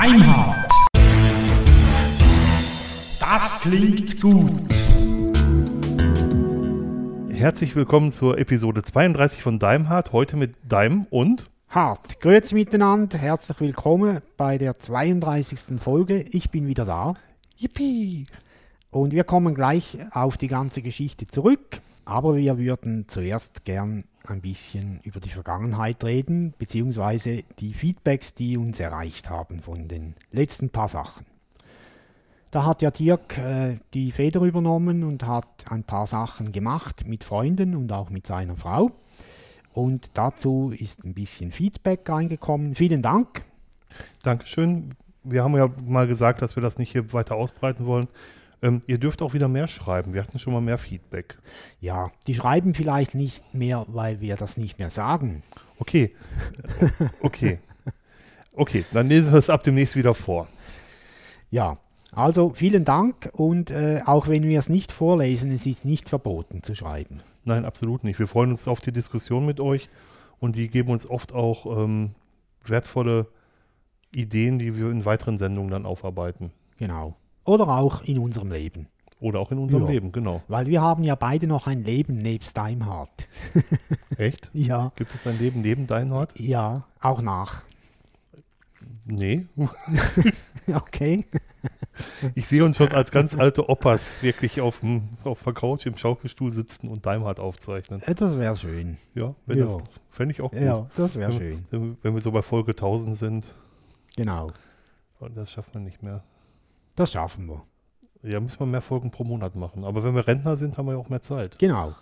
Deimhardt. Das klingt gut. Herzlich willkommen zur Episode 32 von Daimhardt. Heute mit Daim und Hart. Grüezi miteinander, herzlich willkommen bei der 32. Folge. Ich bin wieder da. Yippie! Und wir kommen gleich auf die ganze Geschichte zurück. Aber wir würden zuerst gern ein bisschen über die Vergangenheit reden, beziehungsweise die Feedbacks, die uns erreicht haben von den letzten paar Sachen. Da hat ja Dirk äh, die Feder übernommen und hat ein paar Sachen gemacht mit Freunden und auch mit seiner Frau. Und dazu ist ein bisschen Feedback reingekommen. Vielen Dank. Dankeschön. Wir haben ja mal gesagt, dass wir das nicht hier weiter ausbreiten wollen. Ähm, ihr dürft auch wieder mehr schreiben. Wir hatten schon mal mehr Feedback. Ja, die schreiben vielleicht nicht mehr, weil wir das nicht mehr sagen. Okay. Okay. Okay, dann lesen wir es ab demnächst wieder vor. Ja, also vielen Dank und äh, auch wenn wir es nicht vorlesen, es ist nicht verboten zu schreiben. Nein, absolut nicht. Wir freuen uns auf die Diskussion mit euch und die geben uns oft auch ähm, wertvolle Ideen, die wir in weiteren Sendungen dann aufarbeiten. Genau. Oder auch in unserem Leben. Oder auch in unserem Ja. Leben, genau. Weil wir haben ja beide noch ein Leben nebst Daimhardt. Echt? Ja. Gibt es ein Leben neben Deinhard? Ja, auch nach. Nee. Okay. Ich sehe uns schon als ganz alte Opas wirklich auf, dem, auf der Couch im Schaukelstuhl sitzen und Daimhardt aufzeichnen. Äh, Das wäre schön. Ja, wenn Ja. das fände ich auch gut. Ja, das wäre schön. Wenn, wenn wir so bei Folge 1000 sind, Genau. und das schafft man nicht mehr. Das schaffen wir. Ja, müssen wir mehr Folgen pro Monat machen. Aber wenn wir Rentner sind, haben wir ja auch mehr Zeit. Genau.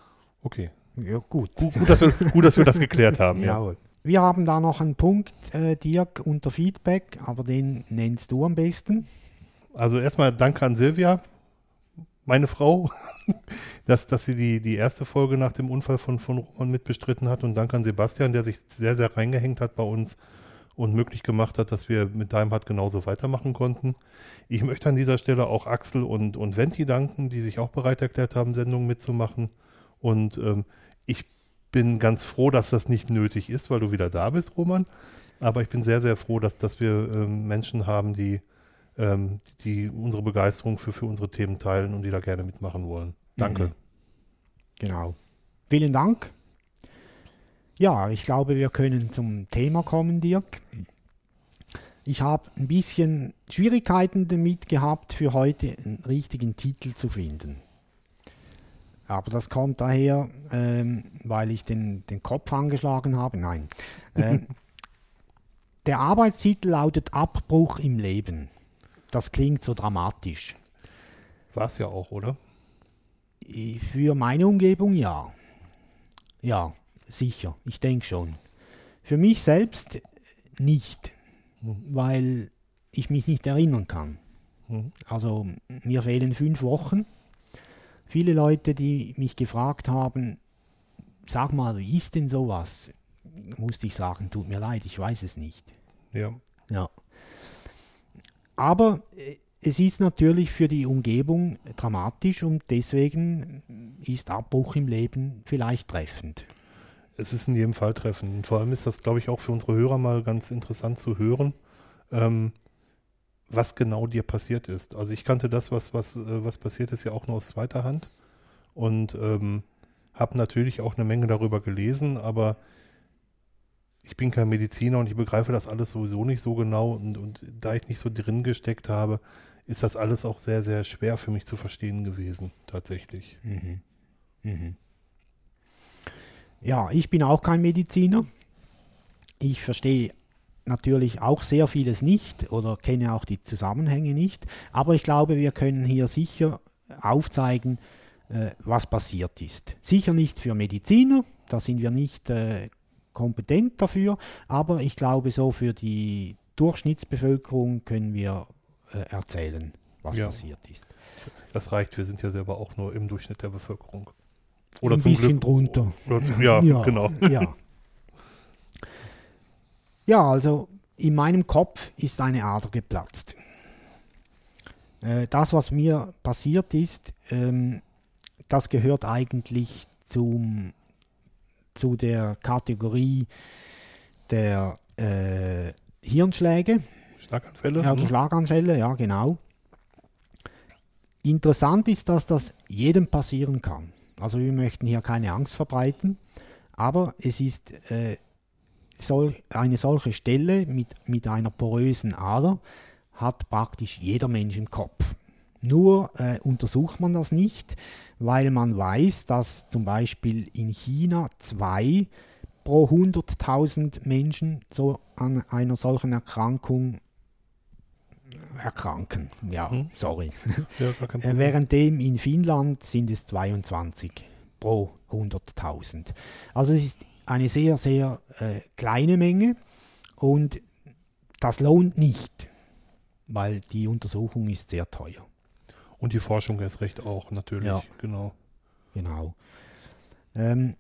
Okay. Ja, gut. Gut, gut, dass, wir, gut dass wir das geklärt haben. Ja. Jawohl. Wir haben da noch einen Punkt, äh, Dirk, unter Feedback, aber den nennst du am besten. Also erstmal danke an Silvia, meine Frau, dass, dass sie die, die erste Folge nach dem Unfall von, von Roman mitbestritten hat. Und danke an Sebastian, der sich sehr, sehr reingehängt hat bei uns und möglich gemacht hat, dass wir mit Daimhardt genauso weitermachen konnten. Ich möchte an dieser Stelle auch Axel und, und Venti danken, die sich auch bereit erklärt haben, Sendungen mitzumachen. Und ähm, ich bin ganz froh, dass das nicht nötig ist, weil du wieder da bist, Roman. Aber ich bin sehr, sehr froh, dass, dass wir ähm, Menschen haben, die, ähm, die unsere Begeisterung für, für unsere Themen teilen und die da gerne mitmachen wollen. Danke. Mhm. Genau. Vielen Dank. Ja, ich glaube, wir können zum Thema kommen, Dirk. Ich habe ein bisschen Schwierigkeiten damit gehabt, für heute einen richtigen Titel zu finden. Aber das kommt daher, ähm, weil ich den, den Kopf angeschlagen habe. Nein. Ähm, der Arbeitstitel lautet Abbruch im Leben. Das klingt so dramatisch. War es ja auch, oder? Für meine Umgebung ja. Ja, sicher. Ich denke schon. Für mich selbst nicht, weil ich mich nicht erinnern kann. Mhm. Also mir fehlen fünf Wochen. Viele Leute, die mich gefragt haben, sag mal, wie ist denn sowas? Musste ich sagen, tut mir leid, ich weiß es nicht. Ja. Ja. Aber äh, es ist natürlich für die Umgebung dramatisch und deswegen ist Abbruch im Leben vielleicht treffend. Es ist in jedem Fall treffend. Und vor allem ist das, glaube ich, auch für unsere Hörer mal ganz interessant zu hören, ähm, was genau dir passiert ist. Also ich kannte das, was, was, äh, was passiert ist, ja auch nur aus zweiter Hand und ähm, habe natürlich auch eine Menge darüber gelesen, aber ich bin kein Mediziner und ich begreife das alles sowieso nicht so genau und, und da ich nicht so drin gesteckt habe, ist das alles auch sehr, sehr schwer für mich zu verstehen gewesen, tatsächlich. Ja, ich bin auch kein Mediziner. Ich verstehe natürlich auch sehr vieles nicht oder kenne auch die Zusammenhänge nicht. Aber ich glaube, wir können hier sicher aufzeigen, äh, was passiert ist. Sicher nicht für Mediziner, da sind wir nicht äh, kompetent dafür, aber ich glaube, so für die Durchschnittsbevölkerung können wir äh, erzählen, was Ja. passiert ist. Das reicht, wir sind ja selber auch nur im Durchschnitt der Bevölkerung. Ein bisschen drunter. Oder zum, ja, genau. Ja. ja, also in meinem Kopf ist eine Ader geplatzt. Äh, das, was mir passiert ist, ähm, das gehört eigentlich zum, zu der Kategorie der äh, Hirnschläge. Schlaganfälle? Ja, hm? Schlaganfälle, ja, genau. Interessant ist, dass das jedem passieren kann. Also wir möchten hier keine Angst verbreiten, aber es ist äh, sol eine solche Stelle mit, mit einer porösen Ader hat praktisch jeder Mensch im Kopf. Nur äh, untersucht man das nicht, weil man weiß, dass zum Beispiel in China zwei pro 100.000 Menschen so an einer solchen Erkrankung erkranken. Ja, Mhm. sorry. Ja, Äh. Währenddem in Finnland sind es 22 pro 100.000. Also es ist eine sehr, sehr äh, kleine Menge und das lohnt nicht, weil die Untersuchung ist sehr teuer. Und die Forschung erst recht auch, natürlich. Ja. Genau. Genau. Ähm,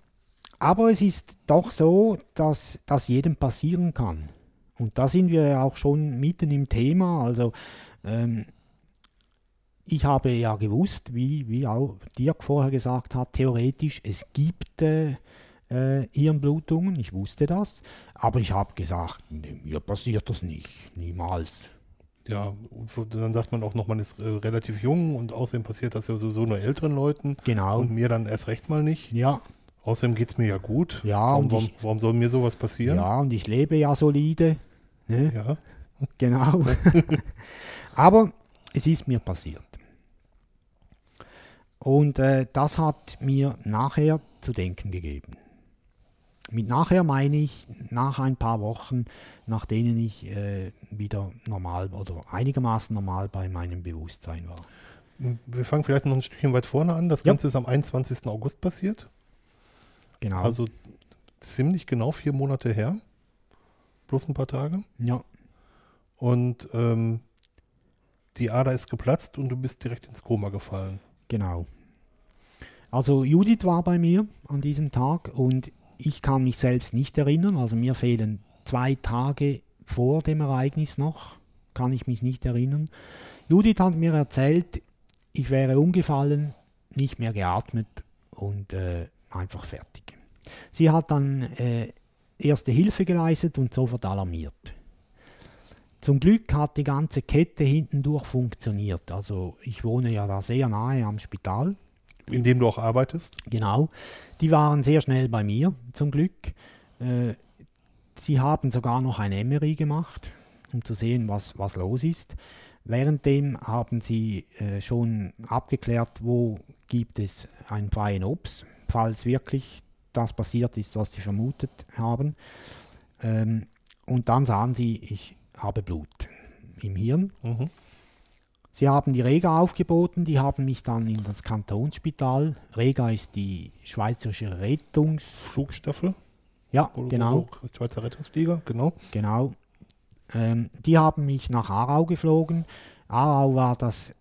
aber es ist doch so, dass das jedem passieren kann. Und da sind wir ja auch schon mitten im Thema. Also ähm, ich habe ja gewusst, wie, wie auch Dirk vorher gesagt hat, theoretisch, es gibt äh, äh, Hirnblutungen, ich wusste das, aber ich habe gesagt, nee, mir passiert das nicht, niemals. Ja, dann sagt man auch noch, man ist äh, relativ jung und außerdem passiert das ja sowieso nur älteren Leuten Genau. und mir dann erst recht mal nicht. Ja, Außerdem geht es mir ja gut. Ja, warum, und warum, ich- warum soll mir sowas passieren? ja, und ich lebe ja solide. Ne? Ja. Genau. Aber es ist mir passiert. Und äh, das hat mir nachher zu denken gegeben. Mit nachher meine ich nach ein paar Wochen, nach denen ich äh, wieder normal oder einigermaßen normal bei meinem Bewusstsein war. Wir fangen vielleicht noch ein Stückchen weit vorne an. Das Ja. Ganze ist am 21. August passiert. Genau. Also ziemlich genau vier Monate her. Bloß ein paar Tage. ja, Und ähm, die Ader ist geplatzt und du bist direkt ins Koma gefallen. Genau. Also Judith war bei mir an diesem Tag und ich kann mich selbst nicht erinnern. Also mir fehlen zwei Tage vor dem Ereignis noch, kann ich mich nicht erinnern. Judith hat mir erzählt, ich wäre umgefallen, nicht mehr geatmet und äh, einfach fertig. Sie hat dann äh, erste Hilfe geleistet und sofort alarmiert. Zum Glück hat die ganze Kette hinten durch funktioniert. Also ich wohne ja da sehr nahe am Spital. In dem du auch arbeitest. Genau. Die waren sehr schnell bei mir, zum Glück. Äh, sie haben sogar noch ein MRI gemacht, um zu sehen, was, was los ist. Währenddem haben sie äh, schon abgeklärt, wo gibt es einen freien Ops, falls wirklich das passiert ist, was sie vermutet haben. Ähm, und dann sahen sie, ich habe Blut im Hirn. Mhm. Sie haben die Rega aufgeboten, die haben mich dann in das Kantonsspital. Rega ist die schweizerische Rettungs... Flugstaffel. Ja, Oder- genau, Schweizer Rettungsflieger, genau. genau. Ähm, die haben mich nach Aarau geflogen. Aarau war das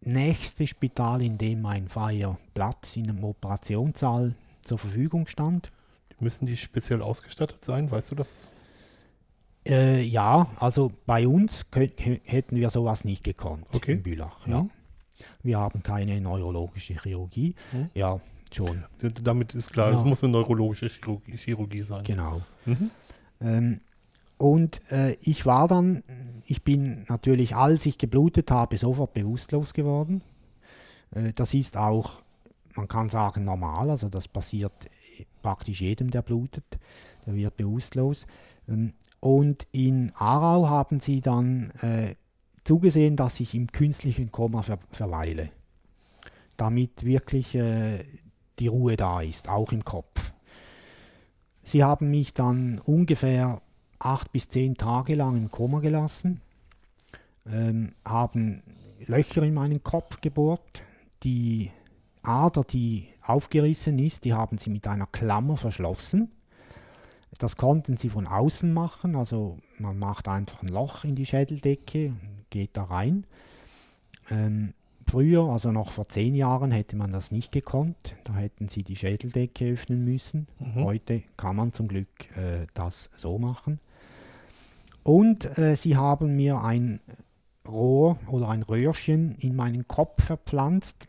nächste Spital, in dem ein freier Platz in einem Operationssaal zur Verfügung stand. Müssen die speziell ausgestattet sein? Weißt du das? Äh, ja, also bei uns könnt, hä- hätten wir sowas nicht gekonnt Okay. in Bülach. Ja. Mhm. Wir haben keine neurologische Chirurgie. Mhm. Ja, schon, Damit ist klar, Ja. es muss eine neurologische Chirurgie, Chirurgie sein. genau. Mhm. Ähm, und äh, ich war dann, ich bin natürlich, als ich geblutet habe, sofort bewusstlos geworden. Äh, das ist auch, man kann sagen, normal, also das passiert praktisch jedem, der blutet, der wird bewusstlos. Ähm, und in Aarau haben sie dann äh, zugesehen, dass ich im künstlichen Koma ver verweile, damit wirklich äh, die Ruhe da ist, auch im Kopf. Sie haben mich dann ungefähr acht bis zehn Tage lang im Koma gelassen, ähm, haben Löcher in meinen Kopf gebohrt. Die Ader, die aufgerissen ist, die haben sie mit einer Klammer verschlossen. Das konnten sie von außen machen, also man macht einfach ein Loch in die Schädeldecke, geht da rein. Ähm, früher, also noch vor zehn Jahren, hätte man das nicht gekonnt. Da hätten sie die Schädeldecke öffnen müssen. Mhm. Heute kann man zum Glück äh, das so machen. Und äh, sie haben mir ein Rohr oder ein Röhrchen in meinen Kopf verpflanzt,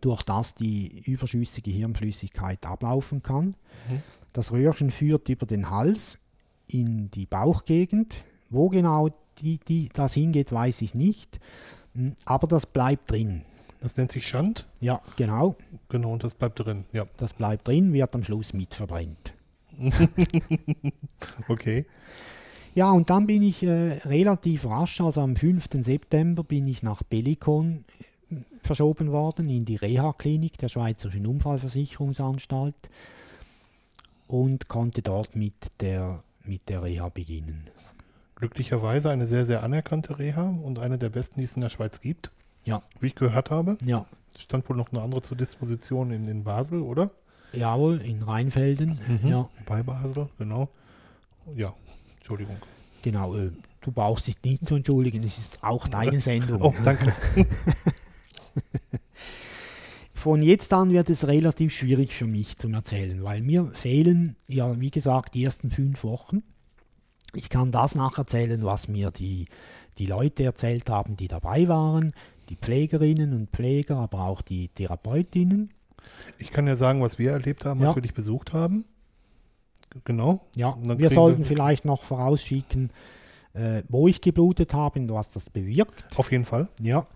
durch das die überschüssige Hirnflüssigkeit ablaufen kann. Mhm. Das Röhrchen führt über den Hals in die Bauchgegend. Wo genau die, die das hingeht, weiß ich nicht. Hm, Aber das bleibt drin. Das nennt sich Schand. Ja, genau. Genau, und das bleibt drin. Ja, Das bleibt drin, wird am Schluss mitverbrennt. okay. Ja, und dann bin ich äh, relativ rasch, also am 5. September, bin ich nach Bellikon verschoben worden in die Reha-Klinik der Schweizerischen Unfallversicherungsanstalt und konnte dort mit der, mit der Reha beginnen. Glücklicherweise eine sehr, sehr anerkannte Reha und eine der besten, die es in der Schweiz gibt. Ja, Wie ich gehört habe, ja, stand wohl noch eine andere zur Disposition in, in Basel, oder? jawohl, in Rheinfelden. Ja, Bei Basel, genau. Ja, Entschuldigung. genau. Äh, du brauchst dich nicht zu entschuldigen, es ist auch deine Sendung. Oh, danke. Von jetzt an wird es relativ schwierig für mich zum Erzählen, weil mir fehlen ja, wie gesagt, die ersten fünf Wochen. Ich kann das nacherzählen, was mir die, die Leute erzählt haben, die dabei waren, die Pflegerinnen und Pfleger, aber auch die Therapeutinnen. Ich kann ja sagen, was wir erlebt haben, als Ja. wir dich besucht haben. Genau. Ja, wir sollten wir- vielleicht noch vorausschicken, äh, wo ich geblutet habe und was das bewirkt. Auf jeden Fall. Ja,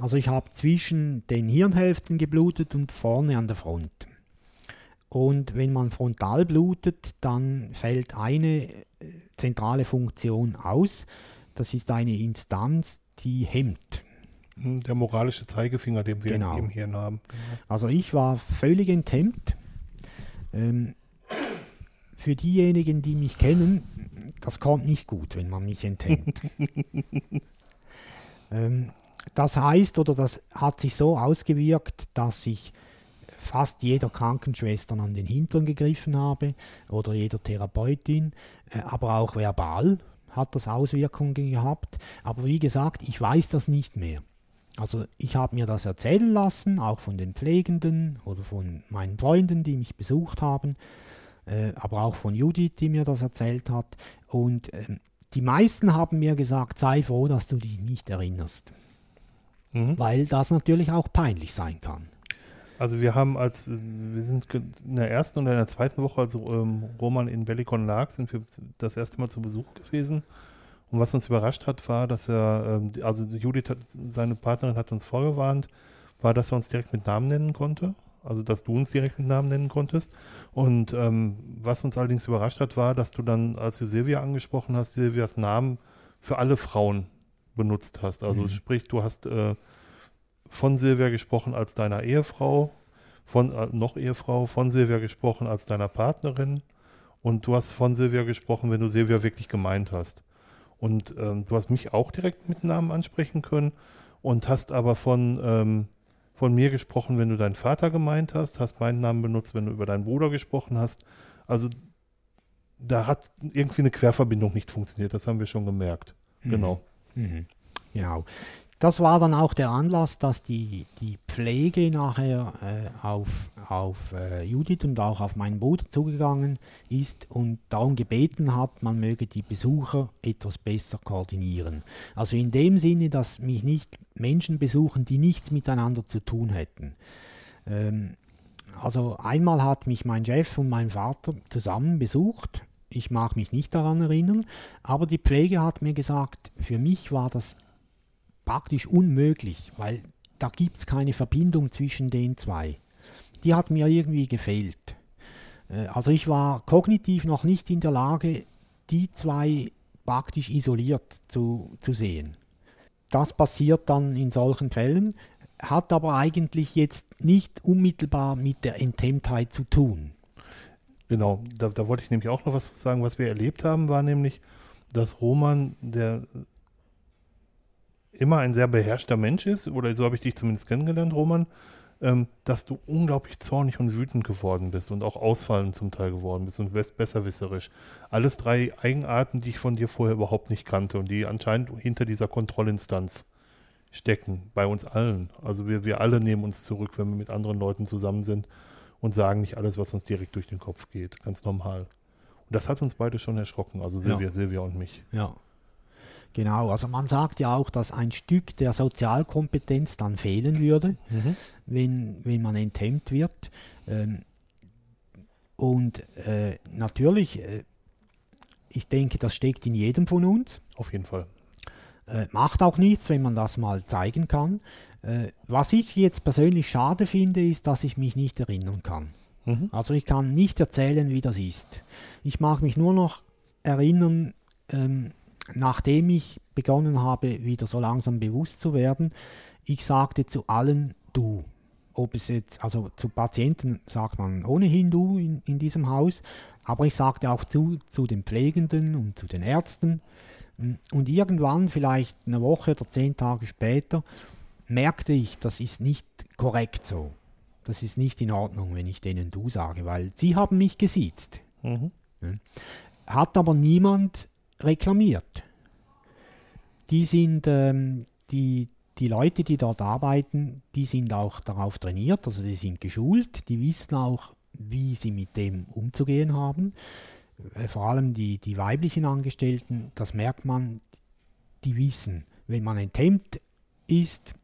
also ich habe zwischen den Hirnhälften geblutet und vorne an der Front. Und wenn man frontal blutet, dann fällt eine äh, zentrale Funktion aus. Das ist eine Instanz, die hemmt. Hm, Der moralische Zeigefinger, den wir Genau. im Hirn haben. Also ich war völlig enthemmt. Ähm, für diejenigen, die mich kennen, das kommt nicht gut, wenn man mich enthemmt. ähm, das heißt, oder das hat sich so ausgewirkt, dass ich fast jeder Krankenschwester an den Hintern gegriffen habe oder jeder Therapeutin, äh, aber auch verbal hat das Auswirkungen gehabt. Aber wie gesagt, ich weiß das nicht mehr. Also ich habe mir das erzählen lassen, auch von den Pflegenden oder von meinen Freunden, die mich besucht haben, äh, aber auch von Judith, die mir das erzählt hat. Und ähm, die meisten haben mir gesagt, sei froh, dass du dich nicht erinnerst, Mhm. weil das natürlich auch peinlich sein kann. Also wir haben als, äh, wir sind in der ersten und in der zweiten Woche, als ähm, Roman in Bellikon lag, sind wir das erste Mal zu Besuch gewesen. Und was uns überrascht hat, war, dass er, ähm, also Judith, hat, seine Partnerin, hat uns vorgewarnt, war, dass er uns direkt mit Namen nennen konnte. Also, dass du uns direkt mit Namen nennen konntest. Und ähm, was uns allerdings überrascht hat, war, dass du dann, als du Silvia angesprochen hast, Silvias Namen für alle Frauen benutzt hast. Also Mhm. sprich, du hast äh, von Silvia gesprochen als deiner Ehefrau, von äh, noch Ehefrau, von Silvia gesprochen als deiner Partnerin und du hast von Silvia gesprochen, wenn du Silvia wirklich gemeint hast. Und ähm, du hast mich auch direkt mit Namen ansprechen können und hast aber von, ähm, von mir gesprochen, wenn du deinen Vater gemeint hast, hast meinen Namen benutzt, wenn du über deinen Bruder gesprochen hast. Also da hat irgendwie eine Querverbindung nicht funktioniert, das haben wir schon gemerkt. Genau. Mhm. Genau. Das war dann auch der Anlass, dass die, die Pflege nachher äh, auf, auf äh, Judith und auch auf meinen Bruder zugegangen ist und darum gebeten hat, man möge die Besucher etwas besser koordinieren. Also in dem Sinne, dass mich nicht Menschen besuchen, die nichts miteinander zu tun hätten. Ähm, also einmal hat mich mein Chef und mein Vater zusammen besucht. Ich mag mich nicht daran erinnern, aber die Pflege hat mir gesagt, für mich war das praktisch unmöglich, weil da gibt es keine Verbindung zwischen den zwei. Die hat mir irgendwie gefehlt. Äh, Also ich war kognitiv noch nicht in der Lage, die zwei praktisch isoliert zu, zu sehen. Das passiert dann in solchen Fällen, hat aber eigentlich jetzt nicht unmittelbar mit der Enthemmtheit zu tun. Genau, da, da wollte ich nämlich auch noch was sagen. Was wir erlebt haben, war nämlich, dass Roman, der immer ein sehr beherrschter Mensch ist, oder so habe ich dich zumindest kennengelernt, Roman, ähm, dass du unglaublich zornig und wütend geworden bist und auch ausfallend zum Teil geworden bist und besserwisserisch. Alles drei Eigenarten, die ich von dir vorher überhaupt nicht kannte und die anscheinend hinter dieser Kontrollinstanz stecken, bei uns allen. Also wir, wir alle nehmen uns zurück, wenn wir mit anderen Leuten zusammen sind und sagen nicht alles, was uns direkt durch den Kopf geht. Ganz normal. Und das hat uns beide schon erschrocken, also Silvia, Silvia und mich. Ja. Genau, also man sagt ja auch, dass ein Stück der Sozialkompetenz dann fehlen würde, wenn, wenn man enthemmt wird. Ähm, und äh, natürlich, äh, ich denke, das steckt in jedem von uns. Auf jeden Fall. Äh, macht auch nichts, wenn man das mal zeigen kann. Äh, was ich jetzt persönlich schade finde, ist, dass ich mich nicht erinnern kann. Mhm. Also ich kann nicht erzählen, wie das ist. Ich mag mich nur noch erinnern, ähm, nachdem ich begonnen habe, wieder so langsam bewusst zu werden, ich sagte zu allen du. Ob es jetzt, also zu Patienten sagt man ohnehin du in, in diesem Haus, aber ich sagte auch zu, zu den Pflegenden und zu den Ärzten. Und irgendwann, vielleicht eine Woche oder zehn Tage später, merkte ich, das ist nicht korrekt so. Das ist nicht in Ordnung, wenn ich denen du sage, weil sie haben mich gesiezt. Mhm. Hat aber niemand reklamiert. Die sind, ähm, die, die Leute, die dort arbeiten, die sind auch darauf trainiert, also die sind geschult, die wissen auch, wie sie mit dem umzugehen haben. Äh, Vor allem die, die weiblichen Angestellten, das merkt man, die wissen, wenn man enthemmt ist,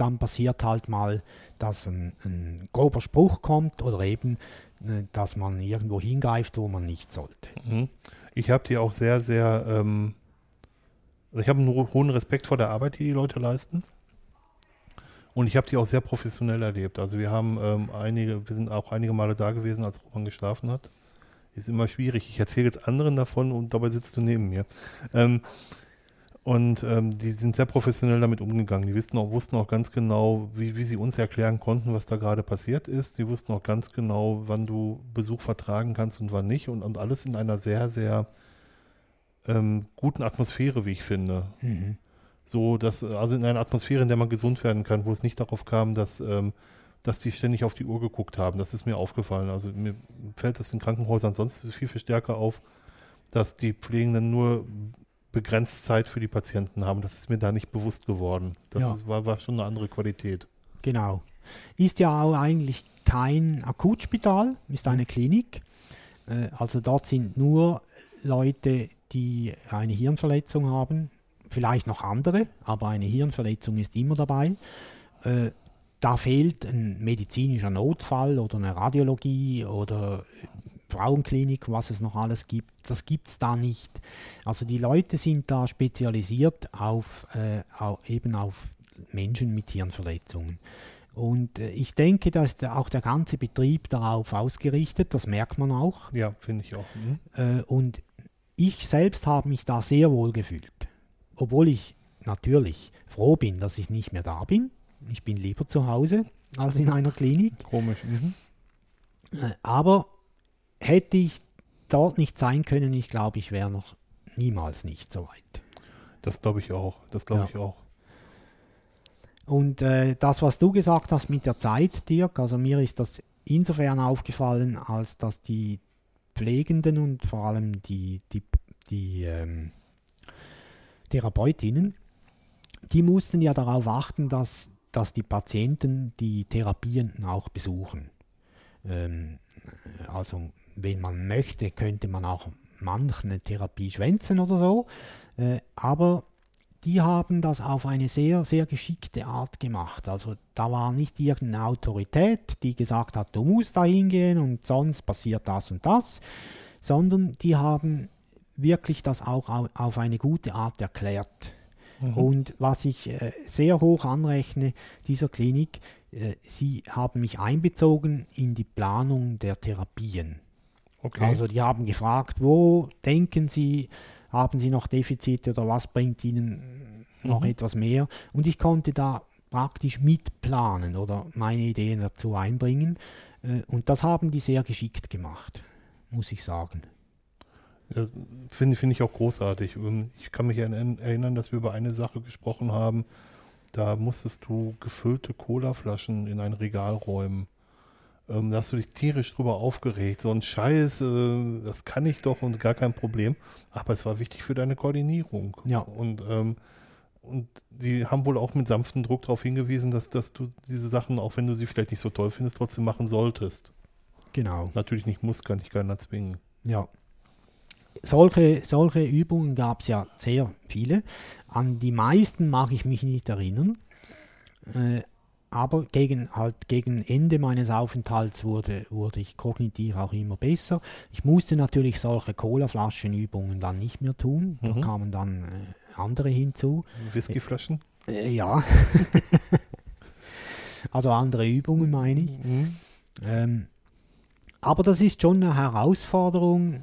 dann passiert halt mal, dass ein, ein grober Spruch kommt oder eben, äh, dass man irgendwo hingreift, wo man nicht sollte. Mhm. Ich habe die auch sehr, sehr, ähm, also ich habe einen ho- hohen Respekt vor der Arbeit, die die Leute leisten. Und ich habe die auch sehr professionell erlebt. Also wir haben ähm, einige, wir sind auch einige Male da gewesen, als Roman geschlafen hat. Ist immer schwierig. Ich erzähle jetzt anderen davon und dabei sitzt du neben mir. Ähm, und ähm, die sind sehr professionell damit umgegangen. Die wussten auch, wussten auch ganz genau, wie, wie sie uns erklären konnten, was da gerade passiert ist. Die wussten auch ganz genau, wann du Besuch vertragen kannst und wann nicht. Und, und alles in einer sehr, sehr ähm, guten Atmosphäre, wie ich finde. So, dass, also in einer Atmosphäre, in der man gesund werden kann, wo es nicht darauf kam, dass, ähm, dass die ständig auf die Uhr geguckt haben. Das ist mir aufgefallen. Also mir fällt das in Krankenhäusern sonst viel, viel stärker auf, dass die Pflegenden nur begrenzt Zeit für die Patienten haben. Das ist mir da nicht bewusst geworden. Das Ja. ist, war, war schon eine andere Qualität. Genau. Ist ja auch eigentlich kein Akutspital, ist eine Klinik. Äh, Also dort sind nur Leute, die eine Hirnverletzung haben, vielleicht noch andere, aber eine Hirnverletzung ist immer dabei. Äh, Da fehlt ein medizinischer Notfall oder eine Radiologie oder Frauenklinik, was es noch alles gibt. Das gibt es da nicht. Also die Leute sind da spezialisiert auf, äh, au- eben auf Menschen mit Hirnverletzungen. Und äh, ich denke, da ist auch der ganze Betrieb darauf ausgerichtet, das merkt man auch. Ja, finde ich auch. Mhm. Äh, und ich selbst habe mich da sehr wohl gefühlt. Obwohl ich natürlich froh bin, dass ich nicht mehr da bin. Ich bin lieber zu Hause als in einer Klinik. Komisch. Mhm. Äh, Aber hätte ich dort nicht sein können, ich glaube, ich wäre noch niemals nicht so weit. Das glaube ich auch. Das glaube Ja. ich auch. Und äh, das, was du gesagt hast mit der Zeit, Dirk, also mir ist das insofern aufgefallen, als dass die Pflegenden und vor allem die, die, die ähm, Therapeutinnen, die mussten ja darauf achten, dass, dass die Patienten die Therapien auch besuchen. Ähm, also wenn man möchte, könnte man auch manchen eine Therapie schwänzen oder so. Äh, aber die haben das auf eine sehr, sehr geschickte Art gemacht. Also da war nicht irgendeine Autorität, die gesagt hat, du musst da hingehen und sonst passiert das und das, sondern die haben wirklich das auch au- auf eine gute Art erklärt. Und was ich äh, sehr hoch anrechne dieser Klinik, äh, sie haben mich einbezogen in die Planung der Therapien. Okay. Also die haben gefragt, wo denken Sie, haben Sie noch Defizite oder was bringt Ihnen noch etwas mehr? Und ich konnte da praktisch mitplanen oder meine Ideen dazu einbringen. Äh, Und das haben die sehr geschickt gemacht, muss ich sagen. Ja, Finde finde ich auch großartig. Ich kann mich erinnern, dass wir über eine Sache gesprochen haben. Da musstest du gefüllte Colaflaschen in ein Regal räumen. Ähm, da hast du dich tierisch drüber aufgeregt. So ein Scheiß, äh, das kann ich doch und gar kein Problem. Aber es war wichtig für deine Koordinierung. Ja. Und, ähm, und die haben wohl auch mit sanftem Druck darauf hingewiesen, dass, dass du diese Sachen, auch wenn du sie vielleicht nicht so toll findest, trotzdem machen solltest. Genau. Natürlich nicht muss, kann ich keiner zwingen. Ja. Solche, solche Übungen gab es ja sehr viele. An die meisten mag ich mich nicht erinnern. Äh, aber gegen, halt gegen Ende meines Aufenthalts wurde, wurde ich kognitiv auch immer besser. Ich musste natürlich solche Colaflaschenübungen dann nicht mehr tun. Da Mhm. kamen dann äh, andere hinzu. Whiskyflaschen? Äh, ja. also andere Übungen meine ich. Mhm. Ähm, aber das ist schon eine Herausforderung,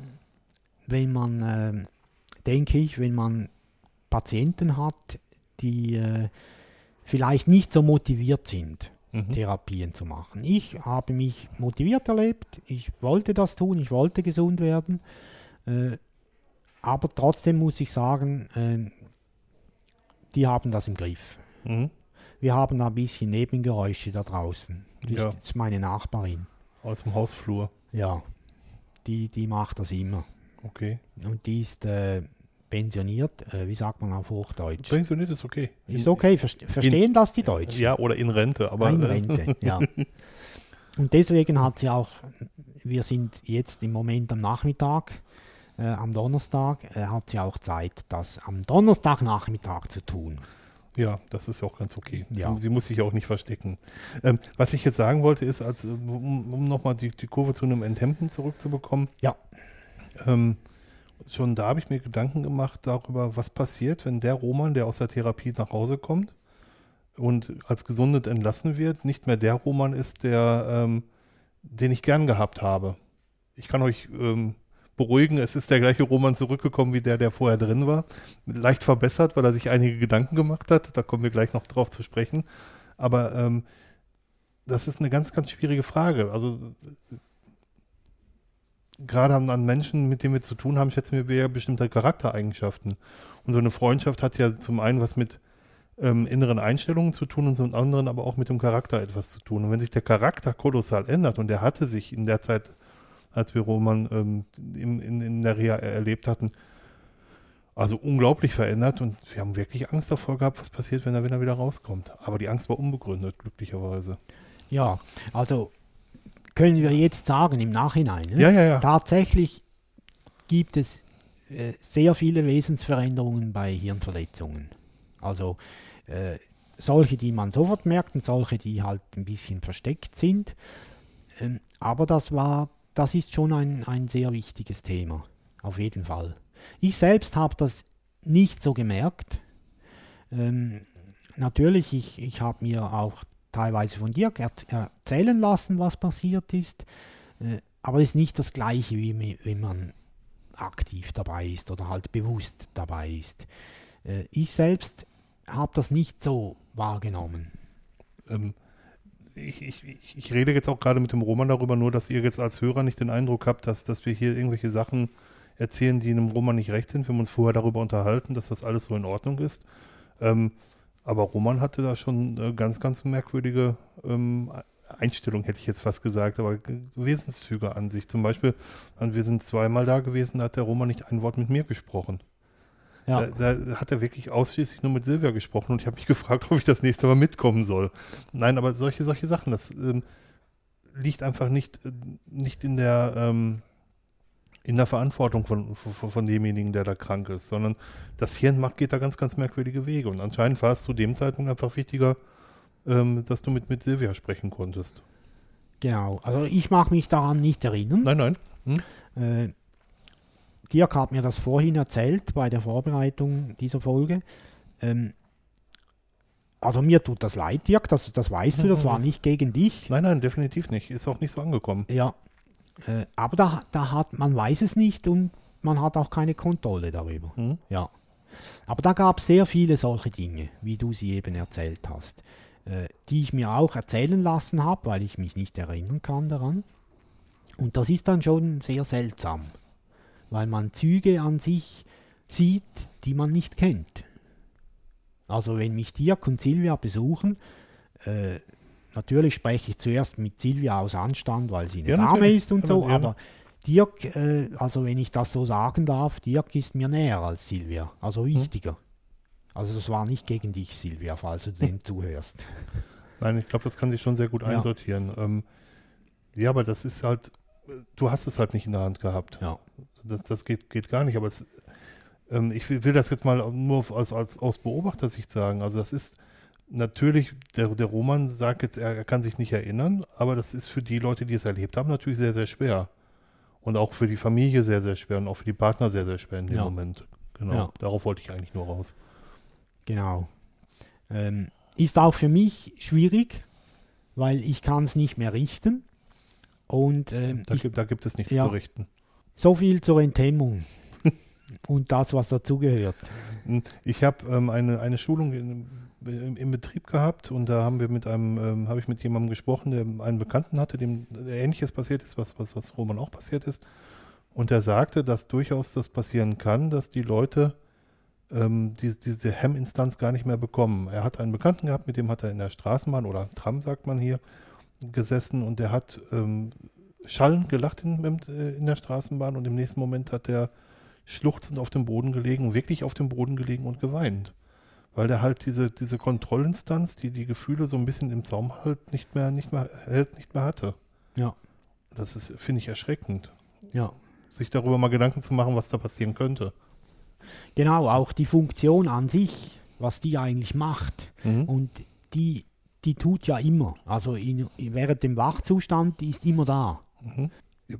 wenn man, ähm, denke ich, wenn man Patienten hat, die äh, vielleicht nicht so motiviert sind, Mhm. Therapien zu machen. Ich habe mich motiviert erlebt, ich wollte das tun, ich wollte gesund werden, äh, aber trotzdem muss ich sagen, äh, die haben das im Griff. Mhm. Wir haben da ein bisschen Nebengeräusche da draußen. Das Ja. ist, ist meine Nachbarin. Aus dem Hausflur. Ja, die, die macht das immer. Okay. Und die ist äh, pensioniert, äh, wie sagt man auf Hochdeutsch? Pensioniert ist okay. Ist okay, verste verstehen das die Deutschen? Ja, oder in Rente, aber. in äh, Rente, ja. Und deswegen hat sie auch, wir sind jetzt im Moment am Nachmittag, äh, am Donnerstag, äh, hat sie auch Zeit, das am Donnerstagnachmittag zu tun. Ja, das ist auch ganz okay. Ja. Sie, sie muss sich auch nicht verstecken. Ähm, was ich jetzt sagen wollte, ist, als, äh, um, um nochmal die, die Kurve zu einem Enthemden zurückzubekommen, Ja, ähm, schon da habe ich mir Gedanken gemacht darüber, was passiert, wenn der Roman, der aus der Therapie nach Hause kommt und als gesundet entlassen wird, nicht mehr der Roman ist, der, ähm, den ich gern gehabt habe. Ich kann euch ähm, beruhigen, es ist der gleiche Roman zurückgekommen wie der, der vorher drin war. Leicht verbessert, weil er sich einige Gedanken gemacht hat. Da kommen wir gleich noch drauf zu sprechen. Aber ähm, das ist eine ganz, ganz schwierige Frage. Also gerade an, an Menschen, mit denen wir zu tun haben, schätzen wir ja bestimmte Charaktereigenschaften. Und so eine Freundschaft hat ja zum einen was mit ähm, inneren Einstellungen zu tun und zum anderen aber auch mit dem Charakter etwas zu tun. Und wenn sich der Charakter kolossal ändert und der hatte sich in der Zeit, als wir Roman ähm, in, in, in der Reha erlebt hatten, also unglaublich verändert und wir haben wirklich Angst davor gehabt, was passiert, wenn er, wenn er wieder rauskommt. Aber die Angst war unbegründet, glücklicherweise. ja, also können wir jetzt sagen im Nachhinein. ne? Ja, ja, ja. Tatsächlich gibt es äh, sehr viele Wesensveränderungen bei Hirnverletzungen. Also äh, solche, die man sofort merkt und solche, die halt ein bisschen versteckt sind. Ähm, aber das war, das ist schon ein, ein sehr wichtiges Thema, auf jeden Fall. Ich selbst habe das nicht so gemerkt. Ähm, natürlich, ich, ich habe mir auch teilweise von dir erz- erzählen lassen, was passiert ist. Äh, aber es ist nicht das Gleiche, wie wenn man aktiv dabei ist oder halt bewusst dabei ist. Äh, ich selbst habe das nicht so wahrgenommen. ähm, ich, ich, ich, rede jetzt auch gerade mit dem Roman darüber, nur dass ihr jetzt als Hörer nicht den Eindruck habt, dass, dass wir hier irgendwelche Sachen erzählen, die in einem Roman nicht recht sind. Wir haben uns vorher darüber unterhalten, dass das alles so in Ordnung ist. Ähm, aber Roman hatte da schon äh, ganz, ganz merkwürdige ähm, Einstellung, hätte ich jetzt fast gesagt, aber Wesenszüge an sich. Zum Beispiel, äh, wir sind zweimal da gewesen, da hat der Roman nicht ein Wort mit mir gesprochen. Ja, Da, da hat er wirklich ausschließlich nur mit Silvia gesprochen und ich habe mich gefragt, ob ich das nächste Mal mitkommen soll. Nein, aber solche, solche Sachen, das ähm, liegt einfach nicht, äh, nicht in der ähm, in der Verantwortung von, von, von demjenigen, der da krank ist, sondern das Hirn macht, geht da ganz, ganz merkwürdige Wege. Und anscheinend war es zu dem Zeitpunkt einfach wichtiger, ähm, dass du mit, mit Silvia sprechen konntest. genau. Also ich mag mich daran nicht erinnern. Nein, nein. Hm? Äh, Dirk hat mir das vorhin erzählt bei der Vorbereitung dieser Folge. Ähm, also mir tut das leid, Dirk, das, das weißt du, das war nicht gegen dich. Nein, nein, definitiv nicht. Ist auch nicht so angekommen. Ja, äh, aber da, da hat man weiß es nicht und man hat auch keine Kontrolle darüber. Hm? Ja. Aber da gab es sehr viele solche Dinge, wie du sie eben erzählt hast, äh, die ich mir auch erzählen lassen habe, weil ich mich nicht erinnern kann daran. Und das ist dann schon sehr seltsam, weil man Züge an sich sieht, die man nicht kennt. Also wenn mich Dirk und Silvia besuchen, äh, natürlich spreche ich zuerst mit Silvia aus Anstand, weil sie eine Ja, Dame natürlich. ist und so, ja. aber Dirk, äh, also wenn ich das so sagen darf, Dirk ist mir näher als Silvia, also wichtiger. Also das war nicht gegen dich, Silvia, falls du den zuhörst. Nein, ich glaube, das kann sich schon sehr gut Ja. einsortieren. Ähm, ja, aber das ist halt, du hast es halt nicht in der Hand gehabt. Ja. Das, das geht, geht gar nicht. Aber es, ähm, ich will, will das jetzt mal nur als, als, aus Beobachtersicht sagen. Also das ist natürlich, der, der Roman sagt jetzt, er, er kann sich nicht erinnern, aber das ist für die Leute, die es erlebt haben, natürlich sehr, sehr schwer. Und auch für die Familie sehr, sehr schwer und auch für die Partner sehr, sehr schwer in dem Ja. Moment. Genau, Ja. darauf wollte ich eigentlich nur raus. Genau. Ähm, ist auch für mich schwierig, weil ich kann es nicht mehr richten. Und ähm, Da, ich, gibt, da gibt es nichts Ja. zu richten. so viel zur Enthemmung und das, was dazugehört. Ich habe ähm, eine, eine Schulung in, im, im Betrieb gehabt und da haben wir mit einem, ähm, habe ich mit jemandem gesprochen, der einen Bekannten hatte, dem ähnliches passiert ist, was, was, was Roman auch passiert ist. Und er sagte, dass durchaus das passieren kann, dass die Leute ähm, diese, diese Hemminstanz gar nicht mehr bekommen. Er hat einen Bekannten gehabt, mit dem hat er in der Straßenbahn oder Tram, sagt man hier, gesessen und der hat ähm, schallend gelacht in, äh, in der Straßenbahn und im nächsten Moment hat er schluchzend auf dem Boden gelegen, wirklich auf dem Boden gelegen und geweint. Weil der halt diese, diese Kontrollinstanz, die die Gefühle so ein bisschen im Zaum halt nicht mehr, nicht mehr hält, nicht mehr hatte. Ja. Das ist, finde ich, erschreckend. Ja. Sich darüber mal Gedanken zu machen, was da passieren könnte. Genau, auch die Funktion an sich, was die eigentlich macht. Mhm. Und die, die tut ja immer. Also in, während dem Wachzustand die ist immer da. Mhm.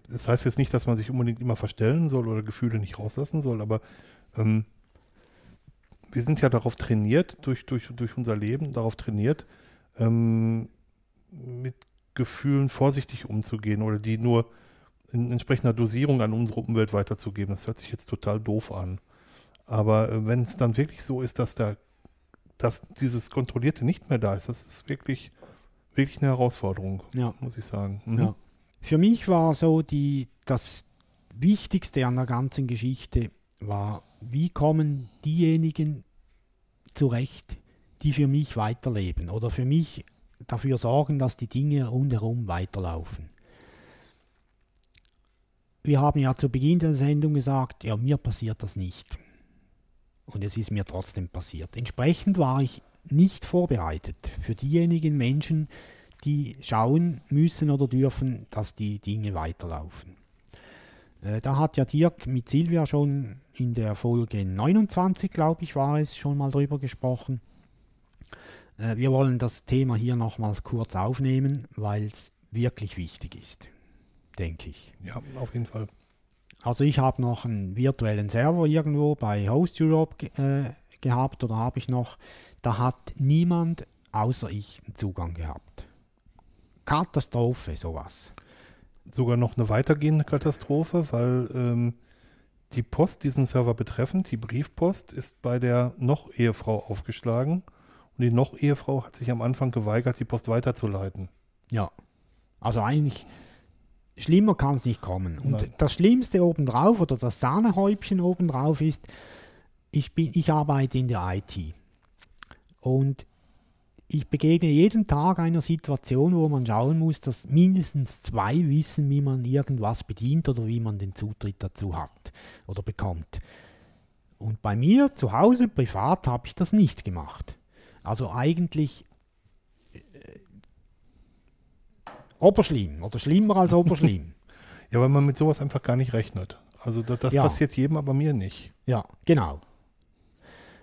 Das heißt jetzt nicht, dass man sich unbedingt immer verstellen soll oder Gefühle nicht rauslassen soll, aber ähm, wir sind ja darauf trainiert, durch, durch, durch unser Leben, darauf trainiert, ähm, mit Gefühlen vorsichtig umzugehen oder die nur in entsprechender Dosierung an unsere Umwelt weiterzugeben. Das hört sich jetzt total doof an. Aber äh, wenn es dann wirklich so ist, dass da dass dieses Kontrollierte nicht mehr da ist, das ist wirklich, wirklich eine Herausforderung, Ja. muss ich sagen. Mhm. Ja. Für mich war so die, das Wichtigste an der ganzen Geschichte war, wie kommen diejenigen zurecht, die für mich weiterleben oder für mich dafür sorgen, dass die Dinge rundherum weiterlaufen. Wir haben ja zu Beginn der Sendung gesagt, ja, mir passiert das nicht. Und es ist mir trotzdem passiert. Entsprechend war ich nicht vorbereitet für diejenigen Menschen, die schauen müssen oder dürfen, dass die Dinge weiterlaufen. Äh, Da hat ja Dirk mit Silvia schon in der Folge 29, glaube ich, war es, schon mal drüber gesprochen. Äh, Wir wollen das Thema hier nochmals kurz aufnehmen, weil es wirklich wichtig ist, denke ich. Ja, auf jeden Fall. Also ich habe noch einen virtuellen Server irgendwo bei Host Europe äh, gehabt oder habe ich noch. Da hat niemand außer ich einen Zugang gehabt. Katastrophe, sowas. Sogar noch eine weitergehende Katastrophe, weil ähm, die Post diesen Server betreffend, die Briefpost, ist bei der Noch-Ehefrau aufgeschlagen. Und die Noch-Ehefrau hat sich am Anfang geweigert, die Post weiterzuleiten. Ja. Also eigentlich schlimmer kann es nicht kommen. Und Nein. das Schlimmste obendrauf oder das Sahnehäubchen obendrauf ist, ich, bin, ich arbeite in der IT. Und ich begegne jeden Tag einer Situation, wo man schauen muss, dass mindestens zwei wissen, wie man irgendwas bedient oder wie man den Zutritt dazu hat oder bekommt. Und bei mir zu Hause, privat, habe ich das nicht gemacht. Also eigentlich äh, oberschlimm oder schlimmer als oberschlimm. Ja, weil man mit sowas einfach gar nicht rechnet. Also das, das Ja. passiert jedem, aber mir nicht. Ja, genau.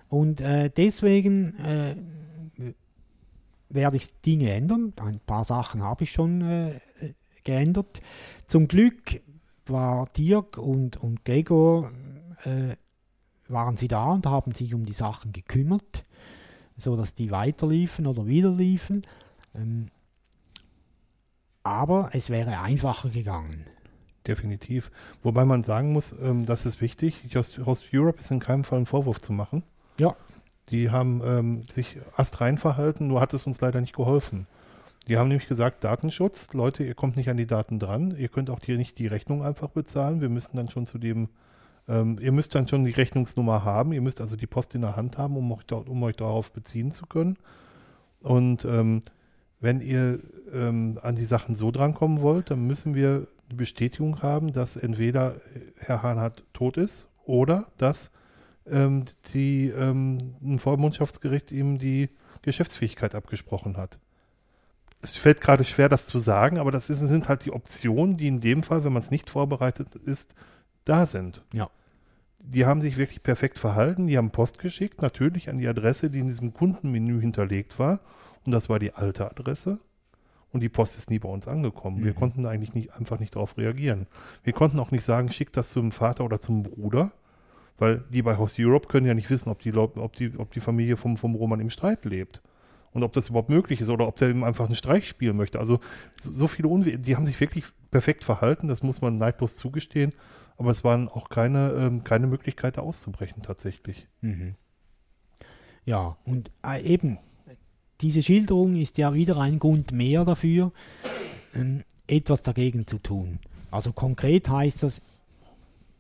Und äh, deswegen äh, werde ich Dinge ändern. Ein paar Sachen habe ich schon äh, geändert. Zum Glück war Dirk und, und Gregor, äh, waren sie da und haben sich um die Sachen gekümmert, sodass die weiterliefen oder wieder liefen. Ähm, aber es wäre einfacher gegangen. Definitiv. Wobei man sagen muss, ähm, das ist wichtig. Host, Host Europe ist in keinem Fall ein Vorwurf zu machen. Ja. Die haben ähm, sich astrein verhalten, nur hat es uns leider nicht geholfen. Die haben nämlich gesagt, Datenschutz, Leute, ihr kommt nicht an die Daten dran, ihr könnt auch die, nicht die Rechnung einfach bezahlen, wir müssen dann schon zu dem, ähm, ihr müsst dann schon die Rechnungsnummer haben, ihr müsst also die Post in der Hand haben, um euch, um euch darauf beziehen zu können. Und ähm, wenn ihr ähm, an die Sachen so drankommen wollt, dann müssen wir die Bestätigung haben, dass entweder Herr Hahnhardt tot ist oder dass ähm, die, ähm, ein Vormundschaftsgericht ihm die Geschäftsfähigkeit abgesprochen hat. Es fällt gerade schwer, das zu sagen, aber das ist, sind halt die Optionen, die in dem Fall, wenn man es nicht vorbereitet ist, da sind. Ja. die haben sich wirklich perfekt verhalten. Die haben Post geschickt, natürlich an die Adresse, die in diesem Kundenmenü hinterlegt war. Und das war die alte Adresse. Und die Post ist nie bei uns angekommen. Wir Mhm. konnten eigentlich nicht, einfach nicht darauf reagieren. Wir konnten auch nicht sagen, schick das zum Vater oder zum Bruder, weil die bei Host Europe können ja nicht wissen, ob die, ob die, ob die Familie vom, vom Roman im Streit lebt. Und ob das überhaupt möglich ist oder ob der ihm einfach einen Streich spielen möchte. Also so, so viele Unwe die haben sich wirklich perfekt verhalten, das muss man neidlos zugestehen. Aber es waren auch keine, ähm, keine Möglichkeit, da auszubrechen tatsächlich. Mhm. Ja, und äh, eben, diese Schilderung ist ja wieder ein Grund mehr dafür, ähm, etwas dagegen zu tun. Also konkret heißt das,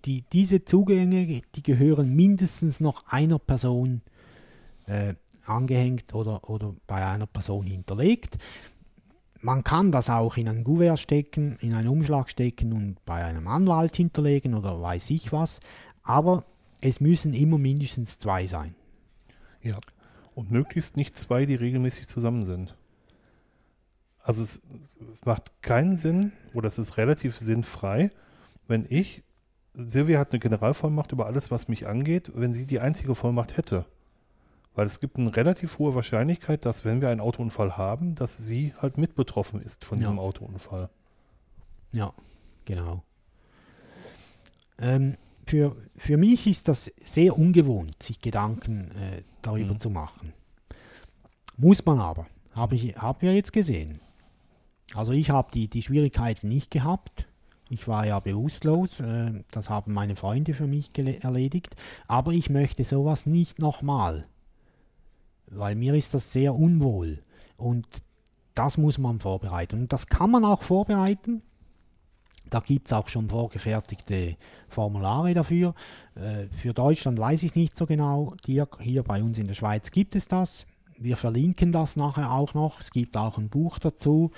die, diese Zugänge, die gehören mindestens noch einer Person äh, angehängt oder, oder bei einer Person hinterlegt. Man kann das auch in ein Kuvert stecken, in einen Umschlag stecken und bei einem Anwalt hinterlegen oder weiß ich was. Aber es müssen immer mindestens zwei sein. Ja. Und möglichst nicht zwei, die regelmäßig zusammen sind. Also es, es macht keinen Sinn, oder es ist relativ sinnfrei, wenn ich, Silvia hat eine Generalvollmacht über alles, was mich angeht, wenn sie die einzige Vollmacht hätte. Weil es gibt eine relativ hohe Wahrscheinlichkeit, dass wenn wir einen Autounfall haben, dass sie halt mit betroffen ist von Ja. diesem Autounfall. Ja, genau. Ähm, für, für mich ist das sehr ungewohnt, sich Gedanken äh, darüber Mhm. zu machen. Muss man aber. Habe ich, haben wir jetzt gesehen. Also ich habe die, die Schwierigkeiten nicht gehabt. Ich war ja bewusstlos. Äh, das haben meine Freunde für mich erledigt. Aber ich möchte sowas nicht nochmal. Weil mir ist das sehr unwohl. Und das muss man vorbereiten. Und das kann man auch vorbereiten. Da gibt es auch schon vorgefertigte Formulare dafür. Äh, für Deutschland weiß ich nicht so genau. Dirk, hier bei uns in der Schweiz gibt es das. Wir verlinken das nachher auch noch. Es gibt auch ein Buch dazu.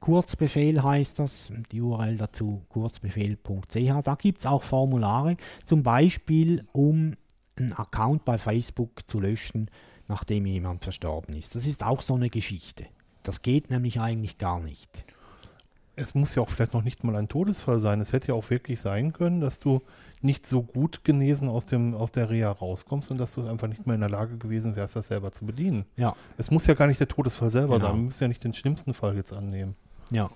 Kurzbefehl heißt das. Die URL dazu kurzbefehl.ch. Da gibt es auch Formulare, zum Beispiel um einen Account bei Facebook zu löschen, nachdem jemand verstorben ist. Das ist auch so eine Geschichte. Das geht nämlich eigentlich gar nicht. Es muss ja auch vielleicht noch nicht mal ein Todesfall sein. Es hätte ja auch wirklich sein können, dass du nicht so gut genesen aus, dem, aus der Reha rauskommst und dass du einfach nicht mehr in der Lage gewesen wärst, das selber zu bedienen. Ja, Es muss ja gar nicht der Todesfall selber Genau. sein. Wir müssen ja nicht den schlimmsten Fall jetzt annehmen. Ja.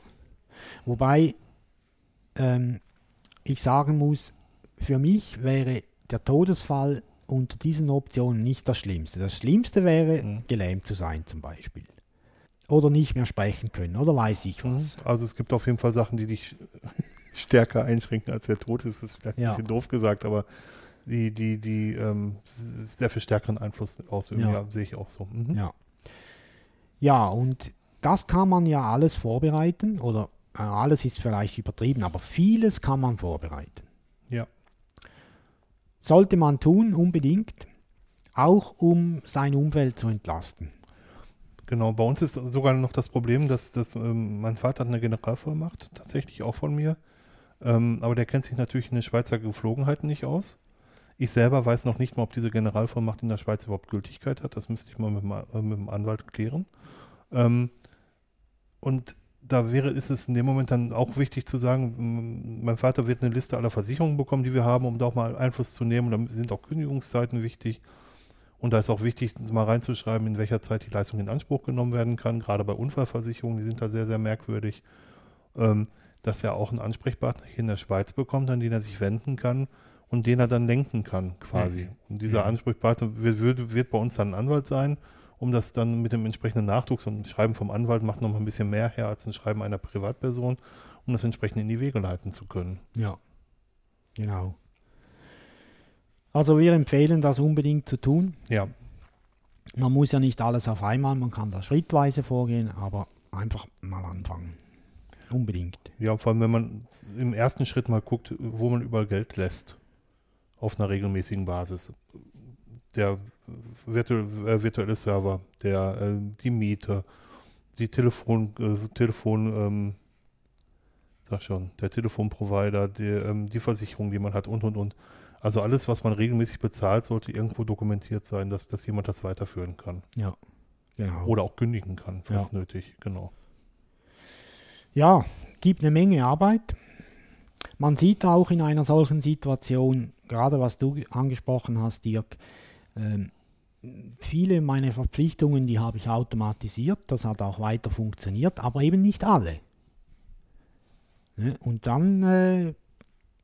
Wobei ähm, ich sagen muss, für mich wäre der Todesfall unter diesen Optionen nicht das Schlimmste. Das Schlimmste wäre, Mhm. gelähmt zu sein zum Beispiel. Oder nicht mehr sprechen können oder weiß ich was. Also es gibt auf jeden Fall Sachen, die dich stärker einschränken als der Tod. Das ist vielleicht ein Ja. bisschen doof gesagt, aber die, die, die ähm, sehr viel stärkeren Einfluss ausüben, Ja. ja, sehe ich auch so. Mhm. Ja. Ja, und das kann man ja alles vorbereiten oder äh, alles ist vielleicht übertrieben, aber vieles kann man vorbereiten. Ja. Sollte man tun, unbedingt, auch um sein Umfeld zu entlasten. Genau, bei uns ist sogar noch das Problem, dass, dass ähm, mein Vater hat eine Generalvollmacht, tatsächlich auch von mir. Ähm, aber der kennt sich natürlich in den Schweizer Geflogenheiten nicht aus. Ich selber weiß noch nicht mal, ob diese Generalvollmacht in der Schweiz überhaupt Gültigkeit hat. Das müsste ich mal mit, äh, mit dem Anwalt klären. Ähm, und da wäre, ist es in dem Moment dann auch wichtig zu sagen, mein Vater wird eine Liste aller Versicherungen bekommen, die wir haben, um da auch mal Einfluss zu nehmen. Und da sind auch Kündigungszeiten wichtig. Und da ist auch wichtig, mal reinzuschreiben, in welcher Zeit die Leistung in Anspruch genommen werden kann. Gerade bei Unfallversicherungen, die sind da sehr, sehr merkwürdig. Ähm, dass er auch einen Ansprechpartner hier in der Schweiz bekommt, an den er sich wenden kann und den er dann lenken kann, quasi. Mhm. Und dieser Mhm. Ansprechpartner wird, wird, wird bei uns dann ein Anwalt sein, um das dann mit dem entsprechenden Nachdruck, so ein Schreiben vom Anwalt macht noch mal ein bisschen mehr her als ein Schreiben einer Privatperson, um das entsprechend in die Wege leiten zu können. Ja, genau. Also wir empfehlen das unbedingt zu tun. Ja, Man muss ja nicht alles auf einmal, man kann da schrittweise vorgehen, aber einfach mal anfangen. Unbedingt. ja, vor allem wenn man im ersten Schritt mal guckt, wo man überall Geld lässt, auf einer regelmäßigen Basis. Der virtu äh, virtuelle Server, der, äh, die Miete, die Telefon, äh, Telefon, ähm, sag schon, der Telefonprovider, die, ähm, die Versicherung, die man hat und und und. Also alles, was man regelmäßig bezahlt, sollte irgendwo dokumentiert sein, dass, dass jemand das weiterführen kann. Ja, genau. Oder auch kündigen kann, falls Ja. nötig, genau. Ja, gibt eine Menge Arbeit. Man sieht auch in einer solchen Situation gerade was du angesprochen hast, Dirk, ähm, viele meiner Verpflichtungen, die habe ich automatisiert, das hat auch weiter funktioniert, aber eben nicht alle. Ne? Und dann äh,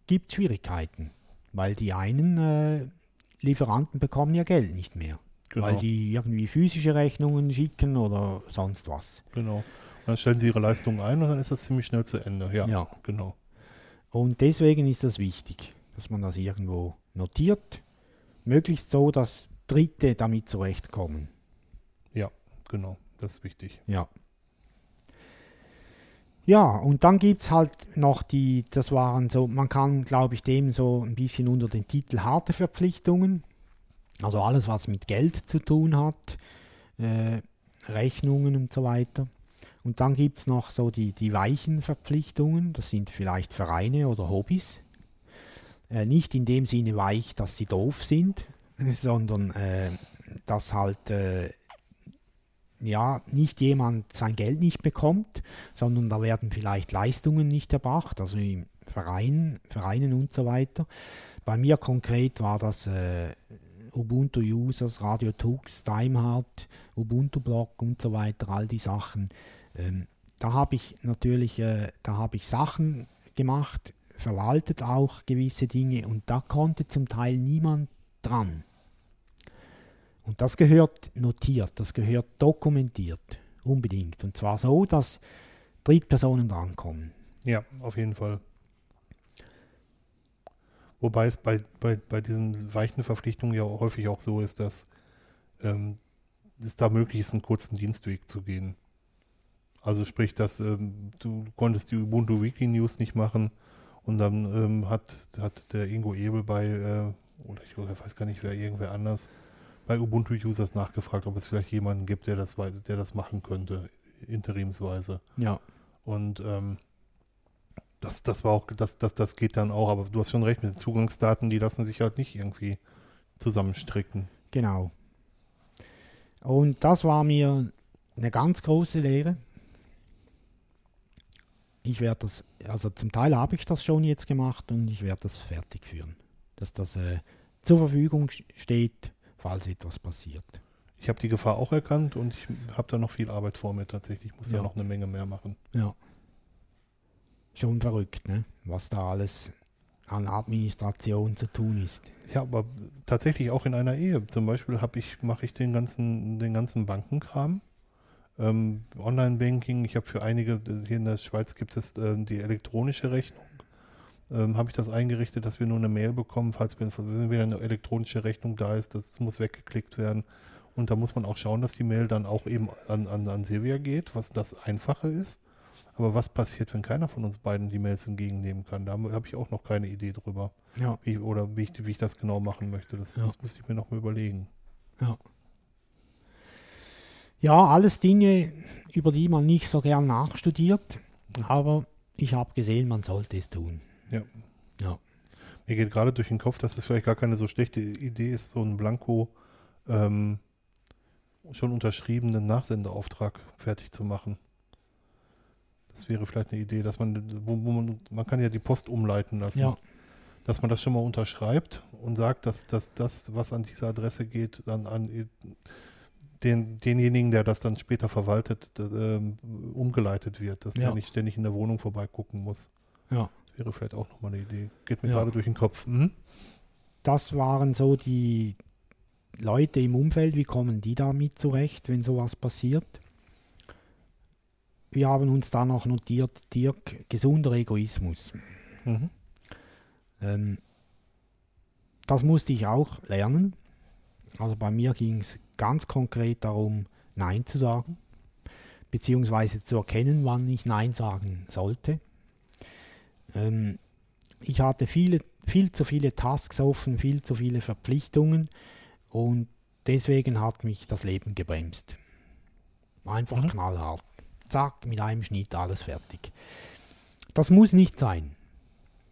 gibt es Schwierigkeiten, weil die einen äh, Lieferanten bekommen ja Geld nicht mehr, Genau. weil die irgendwie physische Rechnungen schicken oder sonst was. Genau. Dann stellen sie ihre Leistungen ein und dann ist das ziemlich schnell zu Ende. Ja, Ja. genau. Und deswegen ist das wichtig, dass man das irgendwo notiert, möglichst so, dass Dritte damit zurechtkommen. Ja, genau. Das ist wichtig. Ja. Ja, und dann gibt es halt noch die, das waren so, man kann, glaube ich, dem so ein bisschen unter den Titel harte Verpflichtungen, also alles, was mit Geld zu tun hat, äh, Rechnungen und so weiter. Und dann gibt es noch so die, die weichen Verpflichtungen, das sind vielleicht Vereine oder Hobbys. Äh, nicht in dem Sinne weich, dass sie doof sind, sondern äh, dass halt äh, ja, nicht jemand sein Geld nicht bekommt, sondern da werden vielleicht Leistungen nicht erbracht, also im Verein, Vereinen und so weiter. Bei mir konkret war das äh, Ubuntu Users, Radio Tux, Timehard, Ubuntu Blog und so weiter, all die Sachen. Ähm, da habe ich natürlich, äh, da habe ich Sachen gemacht, verwaltet auch gewisse Dinge und da konnte zum Teil niemand dran. Und das gehört notiert, das gehört dokumentiert, unbedingt. Und zwar so, dass Drittpersonen drankommen. Ja, auf jeden Fall. Wobei es bei, bei, bei diesen weichen Verpflichtungen ja häufig auch so ist, dass ähm, es da möglich ist, einen kurzen Dienstweg zu gehen. Also sprich, dass ähm, du konntest die Ubuntu Weekly News nicht machen und dann ähm, hat, hat der Ingo Ebel bei, äh, oder ich oder weiß gar nicht, wer irgendwer anders, bei Ubuntu Users nachgefragt, ob es vielleicht jemanden gibt, der das, der das machen könnte, interimsweise. Ja. Und ähm, das, das war auch, das, das, das geht dann auch, aber du hast schon recht, mit den Zugangsdaten, die lassen sich halt nicht irgendwie zusammenstricken. Genau. Und das war mir eine ganz große Lehre. Ich werde das, also zum Teil habe ich das schon jetzt gemacht und ich werde das fertig führen. Dass das äh, zur Verfügung steht, falls etwas passiert. Ich habe die Gefahr auch erkannt und ich habe da noch viel Arbeit vor mir tatsächlich. Ich muss Ja. da noch eine Menge mehr machen. Ja. Schon verrückt, ne? Was da alles an Administration zu tun ist. Ja, aber tatsächlich auch in einer Ehe. Zum Beispiel habe ich, mache ich den ganzen, den ganzen Bankenkram. Ähm, Online-Banking, ich habe für einige, hier in der Schweiz gibt es ähm, die elektronische Rechnung. Ähm, habe ich das eingerichtet, dass wir nur eine Mail bekommen, falls wir, wenn wieder eine elektronische Rechnung da ist, das muss weggeklickt werden. Und da muss man auch schauen, dass die Mail dann auch eben an, an, an Silvia geht, was das Einfache ist. Aber was passiert, wenn keiner von uns beiden die Mails entgegennehmen kann? Da habe ich auch noch keine Idee drüber. Ja. Wie, oder wie ich, wie ich das genau machen möchte. Das, Ja. das müsste ich mir noch mal überlegen. Ja. Ja, alles Dinge, über die man nicht so gern nachstudiert, aber ich habe gesehen, man sollte es tun. Ja. Ja. Mir geht gerade durch den Kopf, dass es vielleicht gar keine so schlechte Idee ist, so einen Blanko ähm, schon unterschriebenen Nachsendeauftrag fertig zu machen. Das wäre vielleicht eine Idee, dass man, wo, wo man, man kann ja die Post umleiten lassen. Ja. Dass man das schon mal unterschreibt und sagt, dass, dass das, was an diese Adresse geht, dann an den, denjenigen, der das dann später verwaltet, ähm, umgeleitet wird, dass Ja. der nicht ständig in der Wohnung vorbeigucken muss. Ja. Das wäre vielleicht auch nochmal eine Idee. Geht mir Ja. gerade durch den Kopf. Mhm. Das waren so die Leute im Umfeld, wie kommen die damit zurecht, wenn sowas passiert? Wir haben uns da noch notiert, Dirk, gesunder Egoismus. Mhm. Ähm, das musste ich auch lernen. Also bei mir ging es ganz konkret darum, Nein zu sagen, beziehungsweise zu erkennen, wann ich Nein sagen sollte. Ähm, ich hatte viele, viel zu viele Tasks offen, viel zu viele Verpflichtungen und deswegen hat mich das Leben gebremst. Einfach Mhm. knallhart. Zack, mit einem Schnitt alles fertig. Das muss nicht sein.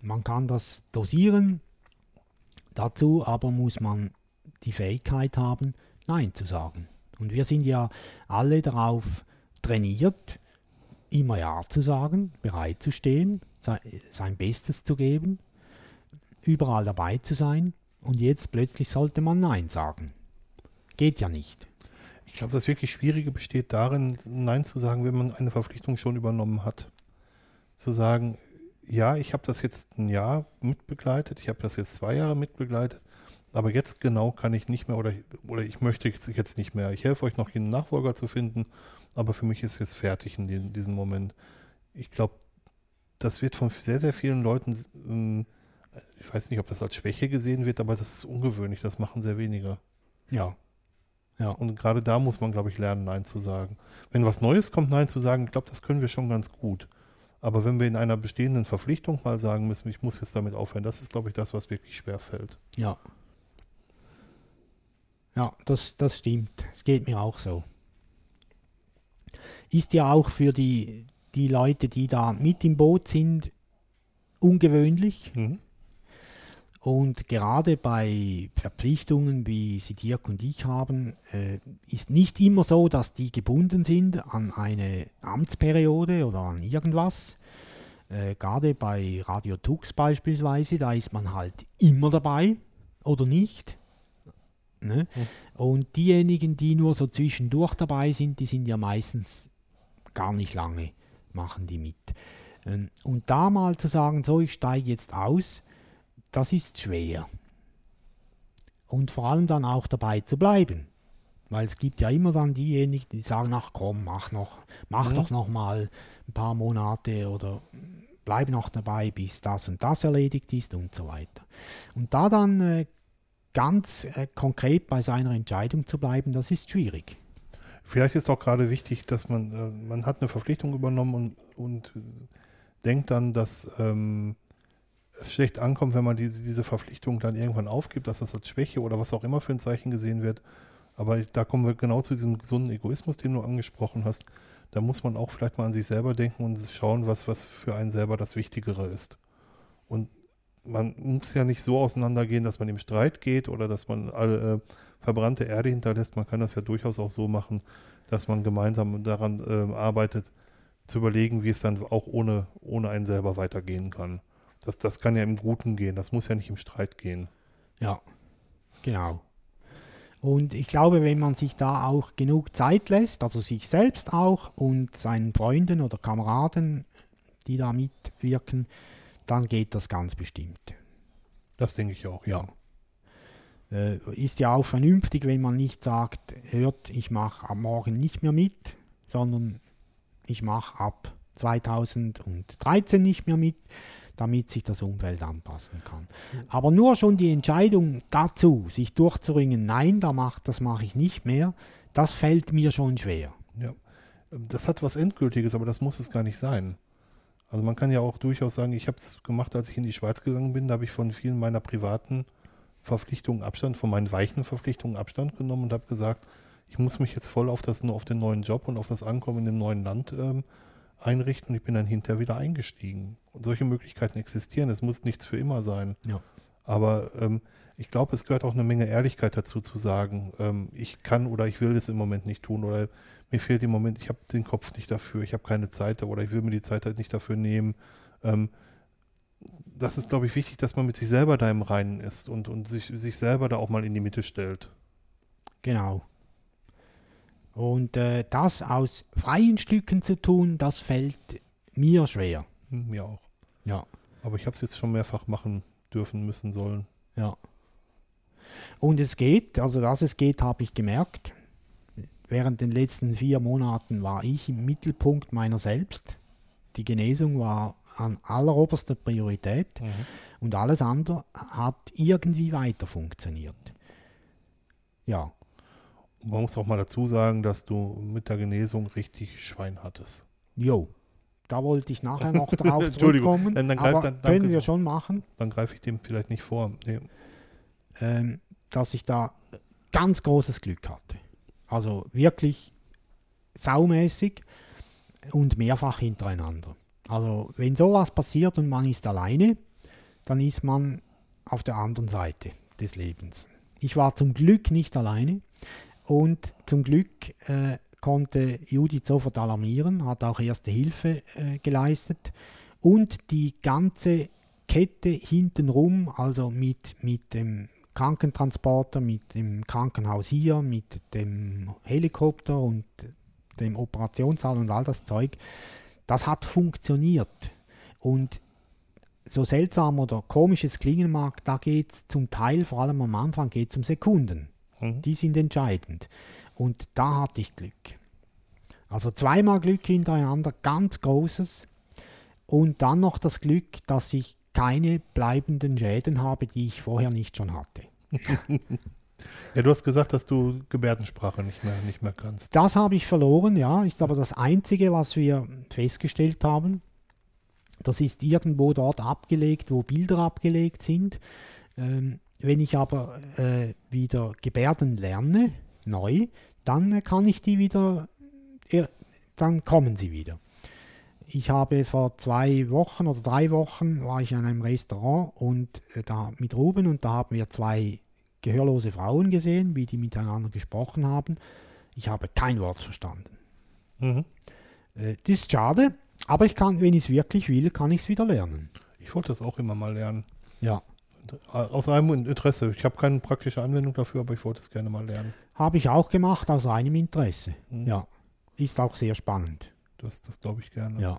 Man kann das dosieren. Dazu aber muss man die Fähigkeit haben, Nein zu sagen. Und wir sind ja alle darauf trainiert, immer Ja zu sagen, bereit zu stehen, sei- sein Bestes zu geben. überall dabei zu sein und jetzt plötzlich sollte man Nein sagen. Geht ja nicht. Ich glaube, das wirklich Schwierige besteht darin, Nein zu sagen, wenn man eine Verpflichtung schon übernommen hat. Zu sagen, ja, ich habe das jetzt ein Jahr mitbegleitet, ich habe das jetzt zwei Jahre mitbegleitet, aber jetzt genau kann ich nicht mehr oder, oder ich möchte jetzt, jetzt nicht mehr. Ich helfe euch noch, einen Nachfolger zu finden, aber für mich ist es fertig in, den, diesem Moment. Ich glaube, das wird von sehr, sehr vielen Leuten, ähm, ich weiß nicht, ob das als Schwäche gesehen wird, aber das ist ungewöhnlich, das machen sehr wenige. Ja. Ja. Und gerade da muss man, glaube ich, lernen, Nein zu sagen. Wenn was Neues kommt, Nein zu sagen, ich glaube, das können wir schon ganz gut. Aber wenn wir in einer bestehenden Verpflichtung mal sagen müssen, ich muss jetzt damit aufhören, das ist, glaube ich, das, was wirklich schwer fällt. Ja. Ja, das, das stimmt. Es geht mir auch so. Ist ja auch für die, die Leute, die da mit im Boot sind, ungewöhnlich. Mhm. Und gerade bei Verpflichtungen, wie sie Dirk und ich haben, äh, ist nicht immer so, dass die gebunden sind an eine Amtsperiode oder an irgendwas. Äh, gerade bei Radio Tux beispielsweise, da ist man halt immer dabei oder nicht. Ne? Und diejenigen, die nur so zwischendurch dabei sind, die sind ja meistens gar nicht lange, machen die mit. Ähm, Und da mal zu sagen, so, ich steige jetzt aus, das ist schwer. Und vor allem dann auch dabei zu bleiben. Weil es gibt ja immer dann diejenigen, die sagen, ach komm, mach noch, mach Mhm. doch noch mal ein paar Monate oder bleib noch dabei, bis das und das erledigt ist und so weiter. Und da dann äh, ganz äh, konkret bei seiner Entscheidung zu bleiben, das ist schwierig. Vielleicht ist auch gerade wichtig, dass man, äh, man hat eine Verpflichtung übernommen und, und äh, denkt dann, dass ähm, es schlecht ankommt, wenn man diese, diese Verpflichtung dann irgendwann aufgibt, dass das als Schwäche oder was auch immer für ein Zeichen gesehen wird. Aber da kommen wir genau zu diesem gesunden Egoismus, den du angesprochen hast. Da muss man auch vielleicht mal an sich selber denken und schauen, was, was für einen selber das Wichtigere ist. Und man muss ja nicht so auseinandergehen, dass man im Streit geht oder dass man alle äh, verbrannte Erde hinterlässt. Man kann das ja durchaus auch so machen, dass man gemeinsam daran äh, arbeitet, zu überlegen, wie es dann auch ohne, ohne einen selber weitergehen kann. Das, das kann ja im Guten gehen, das muss ja nicht im Streit gehen. Ja, genau. Und ich glaube, wenn man sich da auch genug Zeit lässt, also sich selbst auch und seinen Freunden oder Kameraden, die da mitwirken, dann geht das ganz bestimmt. Das denke ich auch, ja. Äh, ist ja auch vernünftig, wenn man nicht sagt, hört, ich mache ab morgen nicht mehr mit, sondern ich mache ab 2013 nicht mehr mit, damit sich das Umfeld anpassen kann. Aber nur schon die Entscheidung dazu, sich durchzuringen, nein, da mach, das mache ich nicht mehr, das fällt mir schon schwer. Ja. Das hat was Endgültiges, aber das muss es gar nicht sein. Also man kann ja auch durchaus sagen, ich habe es gemacht, als ich in die Schweiz gegangen bin, da habe ich von vielen meiner privaten Verpflichtungen Abstand, von meinen weichen Verpflichtungen Abstand genommen und habe gesagt, ich muss mich jetzt voll auf, das, auf den neuen Job und auf das Ankommen in dem neuen Land ähm, einrichten und ich bin dann hinterher wieder eingestiegen. Und solche Möglichkeiten existieren. Es muss nichts für immer sein. Ja. Aber ähm, ich glaube, es gehört auch eine Menge Ehrlichkeit dazu zu sagen, ähm, ich kann oder ich will das im Moment nicht tun oder mir fehlt im Moment, ich habe den Kopf nicht dafür, ich habe keine Zeit oder ich will mir die Zeit halt nicht dafür nehmen. Ähm, das ist, glaube ich, wichtig, dass man mit sich selber da im Reinen ist und, und sich, sich selber da auch mal in die Mitte stellt. Genau. Und äh, das aus freien Stücken zu tun, das fällt mir schwer. Hm, Mir auch. Ja. Aber ich habe es jetzt schon mehrfach machen dürfen, müssen, sollen. Ja. Und es geht, also dass es geht, habe ich gemerkt. Während den letzten vier Monaten war ich im Mittelpunkt meiner selbst. Die Genesung war an alleroberster Priorität und alles andere hat irgendwie weiter funktioniert. Ja, Und man muss auch mal dazu sagen, dass du mit der Genesung richtig Schwein hattest. jo. Da wollte ich nachher noch drauf zurückkommen. dann- dann greif- dann- danke. können wir schon machen. Dann greife ich dem vielleicht nicht vor. Nee. ähm, dass ich da ganz großes Glück hatte. Also wirklich saumäßig und mehrfach hintereinander. Also wenn sowas passiert und man ist alleine, dann ist man auf der anderen Seite des Lebens. Ich war zum Glück nicht alleine und zum Glück äh, konnte Judith sofort alarmieren, hat auch erste Hilfe äh, geleistet und die ganze Kette hintenrum, also mit, mit dem Krankentransporter, mit dem Krankenhaus hier, mit dem Helikopter und dem Operationssaal und all das Zeug, das hat funktioniert. Und so seltsam oder komisch es klingen mag, da geht es zum Teil, vor allem am Anfang, geht es um Sekunden. Mhm. Die sind entscheidend. Und da hatte ich Glück. Also zweimal Glück hintereinander, ganz großes. Und dann noch das Glück, dass ich keine bleibenden Schäden habe, die ich vorher nicht schon hatte. Ja, du hast gesagt, dass du Gebärdensprache nicht mehr, nicht mehr kannst. Das habe ich verloren, ja, ist aber das Einzige, was wir festgestellt haben. Das ist irgendwo dort abgelegt, wo Bilder abgelegt sind. Ähm, wenn ich aber äh, wieder Gebärden lerne, neu, dann kann ich die wieder, äh, dann kommen sie wieder. Ich habe vor zwei Wochen oder drei Wochen war ich in einem Restaurant und äh, da mit Ruben und da haben wir zwei gehörlose Frauen gesehen, wie die miteinander gesprochen haben. Ich habe kein Wort verstanden. Mhm. Äh, das ist schade, aber ich kann, wenn ich es wirklich will, kann ich es wieder lernen. Ich wollte das auch immer mal lernen. Ja, Aus einem Interesse. Ich habe keine praktische Anwendung dafür, aber ich wollte es gerne mal lernen. habe ich auch gemacht aus reinem Interesse. Mhm. Ja, ist auch sehr spannend. Das, das glaube ich gerne. Ja,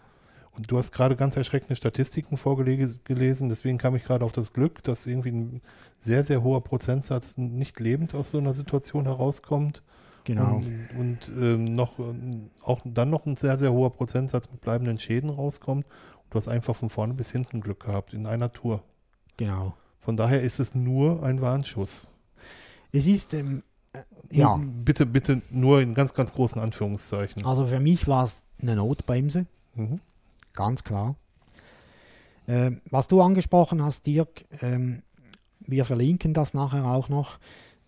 Und du hast gerade ganz erschreckende Statistiken vorgelesen, deswegen kam ich gerade auf das Glück, dass irgendwie ein sehr, sehr hoher Prozentsatz nicht lebend aus so einer Situation herauskommt. genau. Und, und ähm, noch, auch dann noch ein sehr, sehr hoher Prozentsatz mit bleibenden Schäden rauskommt. Und du hast einfach von vorne bis hinten Glück gehabt in einer Tour. Genau. Von daher ist es nur ein Warnschuss. Es ist, ähm, äh, ja, Bitte, bitte nur in ganz, ganz großen Anführungszeichen. also für mich war es eine Notbremse, Mhm. ganz klar. Ähm, was du angesprochen hast, Dirk, ähm, wir verlinken das nachher auch noch.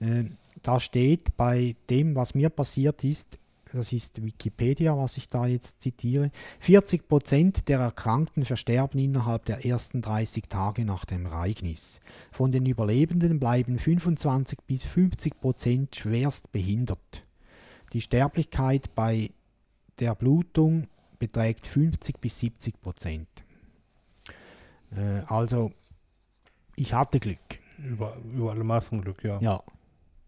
Ähm, da steht bei dem, was mir passiert ist, das ist Wikipedia, was ich da jetzt zitiere, 40 Prozent der Erkrankten versterben innerhalb der ersten 30 Tage nach dem Ereignis. Von den Überlebenden bleiben 25 bis 50 Prozent schwerst behindert. Die Sterblichkeit bei der Blutung beträgt 50 bis 70 Prozent. Äh, also, ich hatte Glück. Über, über alle Maßen Glück, ja. Ja,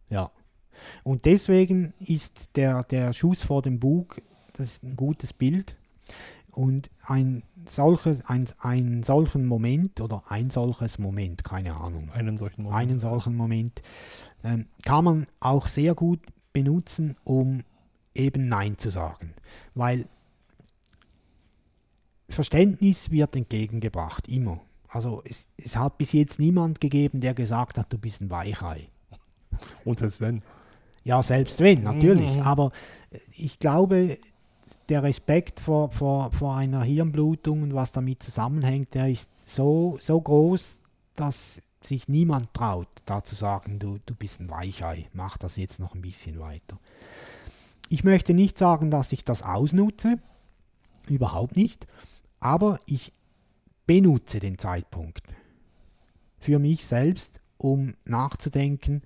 ja. Und deswegen ist der, der Schuss vor dem Bug das ist ein gutes Bild. Und ein, solches, ein, ein solchen Moment oder ein solches Moment, keine Ahnung, Einen solchen Moment. einen solchen Moment ähm, kann man auch sehr gut benutzen, um eben Nein zu sagen. Weil Verständnis wird entgegengebracht, immer. Also es, es hat bis jetzt niemand gegeben, der gesagt hat, du bist ein Weichei. Und selbst wenn. Ja, selbst wenn, natürlich. Mhm. Aber ich glaube, der Respekt vor, vor, vor einer Hirnblutung und was damit zusammenhängt, der ist so, so groß, dass sich niemand traut, da zu sagen, du, du bist ein Weichei, mach das jetzt noch ein bisschen weiter. Ich möchte nicht sagen, dass ich das ausnutze, überhaupt nicht, aber ich benutze den Zeitpunkt für mich selbst, um nachzudenken,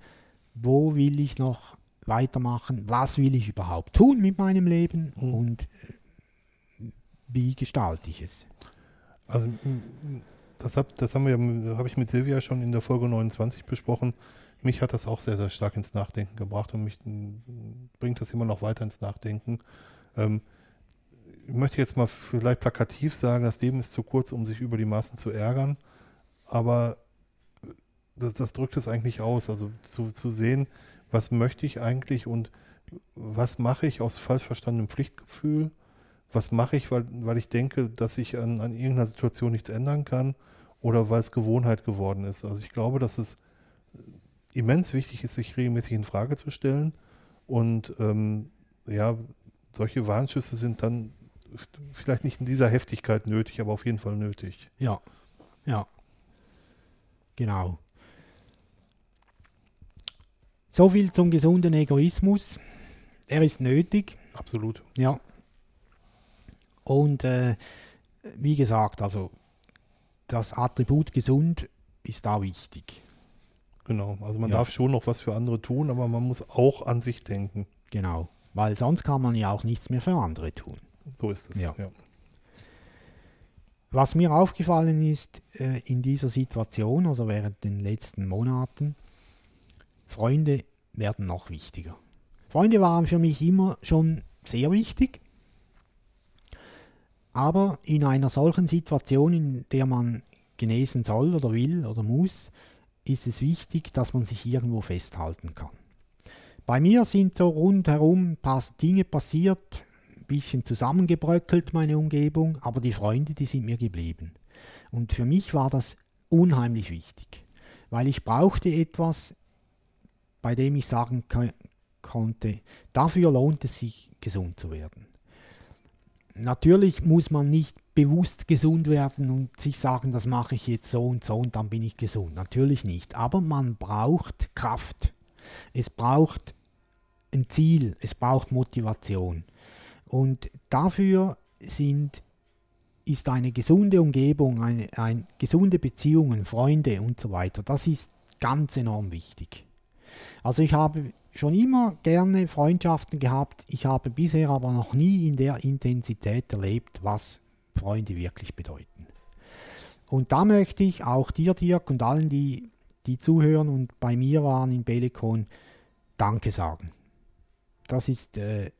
wo will ich noch weitermachen, was will ich überhaupt tun mit meinem Leben und äh, wie gestalte ich es. Also das, hab, das haben wir, habe ich mit Silvia schon in der Folge 29 besprochen. Mich hat das auch sehr, sehr stark ins Nachdenken gebracht und mich bringt das immer noch weiter ins Nachdenken. Ähm, ich möchte jetzt mal vielleicht plakativ sagen, das Leben ist zu kurz, um sich über die Maßen zu ärgern, aber das, das drückt es eigentlich aus. Also zu, zu sehen, was möchte ich eigentlich und was mache ich aus falsch verstandenem Pflichtgefühl was mache ich, weil, weil ich denke, dass ich an, an irgendeiner Situation nichts ändern kann oder weil es Gewohnheit geworden ist. Also ich glaube, dass es immens wichtig ist, sich regelmäßig in Frage zu stellen. Und ähm, ja, solche Warnschüsse sind dann vielleicht nicht in dieser Heftigkeit nötig, aber auf jeden Fall nötig. Ja, ja, genau. So viel zum gesunden Egoismus. Er ist nötig, Absolut. ja. Und äh, wie gesagt, also das Attribut gesund ist da wichtig. Genau. Also man Ja. darf schon noch was für andere tun, aber man muss auch an sich denken. Genau. Weil sonst kann man ja auch nichts mehr für andere tun. So ist es. Ja. was mir aufgefallen ist äh, in dieser Situation, also während den letzten Monaten, Freunde werden noch wichtiger. Freunde waren für mich immer schon sehr wichtig, aber in einer solchen Situation, in der man genesen soll oder will oder muss, ist es wichtig, dass man sich irgendwo festhalten kann. Bei mir sind so rundherum ein paar Dinge passiert, ein bisschen zusammengebröckelt meine Umgebung, aber die Freunde, die sind mir geblieben. Und für mich war das unheimlich wichtig, weil ich brauchte etwas, bei dem ich sagen konnte, dafür lohnt es sich, gesund zu werden. Natürlich muss man nicht bewusst gesund werden und sich sagen, das mache ich jetzt so und so und dann bin ich gesund. Natürlich nicht. Aber man braucht Kraft. Es braucht ein Ziel, es braucht Motivation. Und dafür sind, ist eine gesunde Umgebung, eine, eine gesunde Beziehungen, Freunde und so weiter, das ist ganz enorm wichtig. Also ich habe schon immer gerne Freundschaften gehabt, ich habe bisher aber noch nie in der Intensität erlebt, was Freunde wirklich bedeuten. Und da möchte ich auch dir, Dirk, und allen, die, die zuhören und bei mir waren in Belekon, Danke sagen. Das ist äh,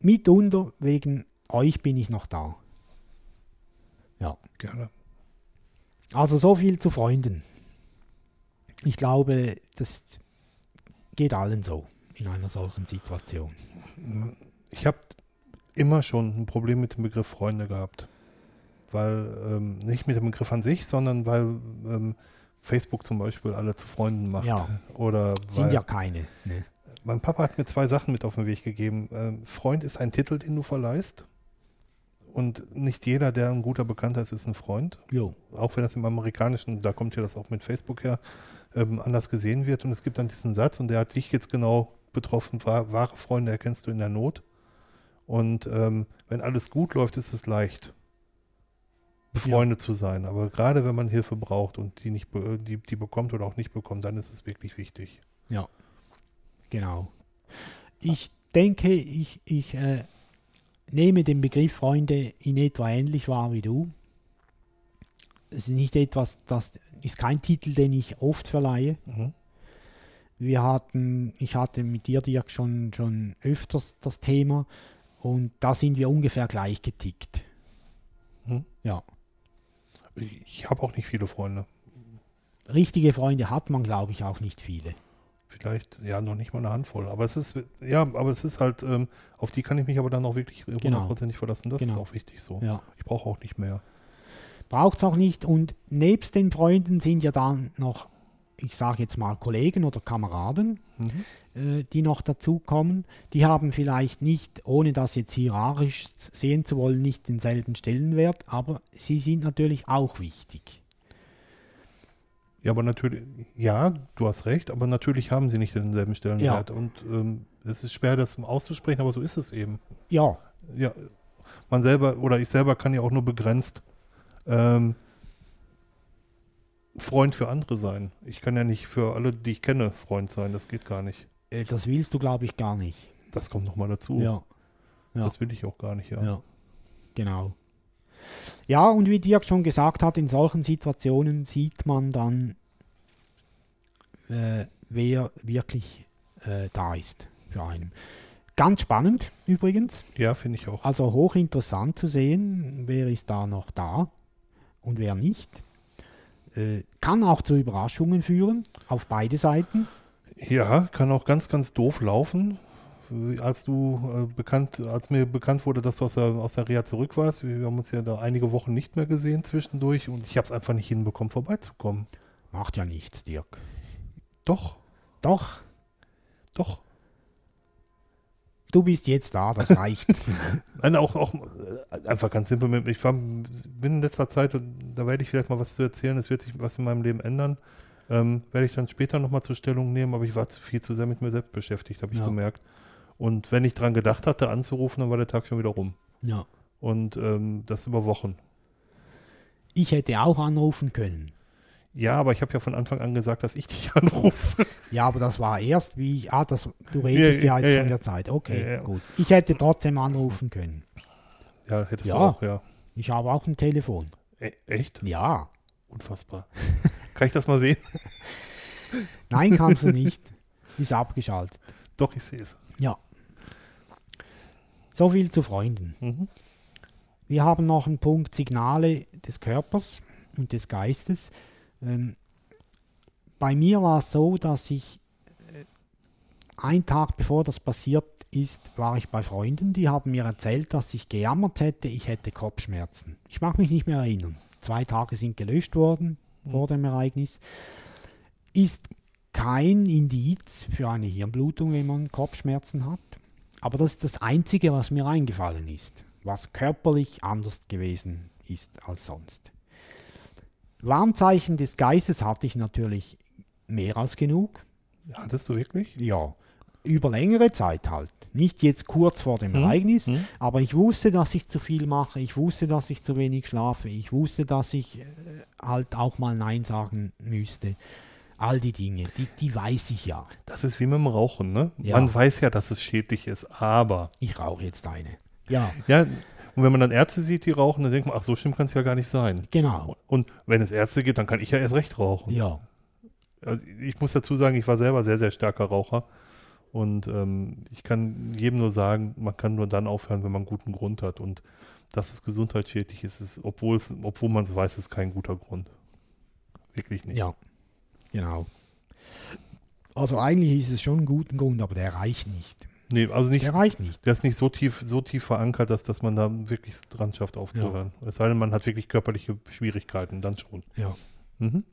mitunter wegen euch bin ich noch da. Ja. Gerne. Also so viel zu Freunden. Ich glaube, das geht allen so in einer solchen Situation. Ich habe immer schon ein Problem mit dem Begriff Freunde gehabt. Weil, ähm, nicht mit dem Begriff an sich, sondern weil ähm, Facebook zum Beispiel alle zu Freunden macht. Ja. Oder Sind ja keine. Ne? Mein Papa hat mir zwei Sachen mit auf den Weg gegeben. Ähm, Freund ist ein Titel, den du verleihst. Und nicht jeder, der ein guter Bekannter ist, ist ein Freund. Jo. Auch wenn das im Amerikanischen, da kommt ja das auch mit Facebook her, ähm, anders gesehen wird. Und es gibt dann diesen Satz, und der hat dich jetzt genau betroffen, wahr, wahre Freunde erkennst du in der Not. Und ähm, wenn alles gut läuft, ist es leicht, befreundet ja. zu sein. Aber gerade wenn man Hilfe braucht und die nicht die, die bekommt oder auch nicht bekommt, dann ist es wirklich wichtig. Ja, genau. Ich denke, ich, ich äh, nehme den Begriff Freunde in etwa ähnlich wahr wie du. Es ist nicht etwas, das ist kein Titel, den ich oft verleihe. Mhm. Wir hatten, ich hatte mit dir, Dirk, schon, schon öfters das Thema und da sind wir ungefähr gleich getickt. Mhm. Ja. Ich habe auch nicht viele Freunde. Richtige Freunde hat man, glaube ich, auch nicht viele. Vielleicht, ja, noch nicht mal eine Handvoll. Aber es ist, ja, aber es ist halt, ähm, auf die kann ich mich aber dann auch wirklich genau. hundertprozentig genau. verlassen. Das genau. ist auch wichtig so. Ja. Ich brauche auch nicht mehr. Braucht es auch nicht. Und nebst den Freunden sind ja dann noch, ich sage jetzt mal, Kollegen oder Kameraden, mhm. äh, die noch dazukommen. Die haben vielleicht nicht, ohne das jetzt hierarchisch sehen zu wollen, nicht denselben Stellenwert, aber sie sind natürlich auch wichtig. Ja, aber natürlich, ja, du hast recht, aber natürlich haben sie nicht denselben Stellenwert. Ja. Und ähm, es ist schwer, das auszusprechen, aber so ist es eben. Ja. Ja, man selber oder ich selber kann ja auch nur begrenzt ähm, Freund für andere sein. Ich kann ja nicht für alle, die ich kenne, Freund sein. Das geht gar nicht. Äh, das willst du, glaube ich, gar nicht. Das kommt nochmal dazu. Ja. ja. Das will ich auch gar nicht, ja. Ja, genau. Ja, und wie Dirk schon gesagt hat, in solchen Situationen sieht man dann, äh, wer wirklich äh, da ist für einen. Ganz spannend übrigens. Ja, finde ich auch. Also hochinteressant zu sehen, wer ist da noch da und wer nicht. Äh, kann auch zu Überraschungen führen, auf beide Seiten. Ja, kann auch ganz, ganz doof laufen als du äh, bekannt, als mir bekannt wurde, dass du aus der, aus der Reha zurück warst, wir haben uns ja da einige Wochen nicht mehr gesehen zwischendurch und ich habe es einfach nicht hinbekommen, vorbeizukommen. Macht ja nichts, Dirk. Doch. Doch. Doch. Du bist jetzt da, das reicht. Nein, auch, auch äh, einfach ganz simpel. Ich war, bin in letzter Zeit, da werde ich vielleicht mal was zu erzählen, es wird sich was in meinem Leben ändern. Ähm, werde ich dann später nochmal zur Stellung nehmen, aber ich war zu viel zu sehr mit mir selbst beschäftigt, habe ich ja. gemerkt. Und wenn ich dran gedacht hatte, anzurufen, dann war der Tag schon wieder rum. Ja. Und ähm, das über Wochen. Ich hätte auch anrufen können. Ja, aber ich habe ja von Anfang an gesagt, dass ich dich anrufe. Ja, aber das war erst, wie ich, ah, das, du redest ja, ja, ja jetzt von der Zeit. Okay, gut. Ich hätte trotzdem anrufen können. Ja, hättest ja. du auch, ja. Ich habe auch ein Telefon. E echt? Ja. Unfassbar. Kann ich das mal sehen? Nein, kannst du nicht. Ist abgeschaltet. Doch, ich sehe es. Ja. So viel zu Freunden. Mhm. Wir haben noch einen Punkt Signale des Körpers und des Geistes. Ähm, bei mir war es so, dass ich äh, einen Tag bevor das passiert ist, war ich bei Freunden, die haben mir erzählt, dass ich gejammert hätte, ich hätte Kopfschmerzen. Ich mag mich nicht mehr erinnern. Zwei Tage sind gelöscht worden vor dem Ereignis. Ist kein Indiz für eine Hirnblutung, wenn man Kopfschmerzen hat. Aber das ist das Einzige, was mir eingefallen ist, was körperlich anders gewesen ist als sonst. Warnzeichen des Geistes hatte ich natürlich mehr als genug. Hattest du wirklich? Ja, über längere Zeit halt. Nicht jetzt kurz vor dem Mhm. Ereignis, Mhm. aber ich wusste, dass ich zu viel mache. Ich wusste, dass ich zu wenig schlafe. Ich wusste, dass ich äh, halt auch mal Nein sagen müsste. All die Dinge, die, die weiß ich ja. Das ist wie mit dem Rauchen, ne? Ja. Man weiß ja, dass es schädlich ist, aber. Ich rauche jetzt eine. Ja, Ja, und wenn man dann Ärzte sieht, die rauchen, dann denkt man, ach, so schlimm kann es ja gar nicht sein. genau. Und wenn es Ärzte gibt, dann kann ich ja erst recht rauchen. Ja, Also ich muss dazu sagen, ich war selber sehr, sehr starker Raucher. Und ähm, ich kann jedem nur sagen, man kann nur dann aufhören, wenn man einen guten Grund hat. Und dass es gesundheitsschädlich ist, ist obwohl, es, obwohl man es weiß, ist kein guter Grund. Wirklich nicht. ja, genau. Also eigentlich ist es schon ein guter Grund, aber der reicht nicht. Nee, also nicht, Der reicht nicht. der ist nicht so tief, so tief verankert, dass, dass man da wirklich dran schafft aufzuhören. Es sei denn, man hat wirklich körperliche Schwierigkeiten, dann schon. Ja. Mhm.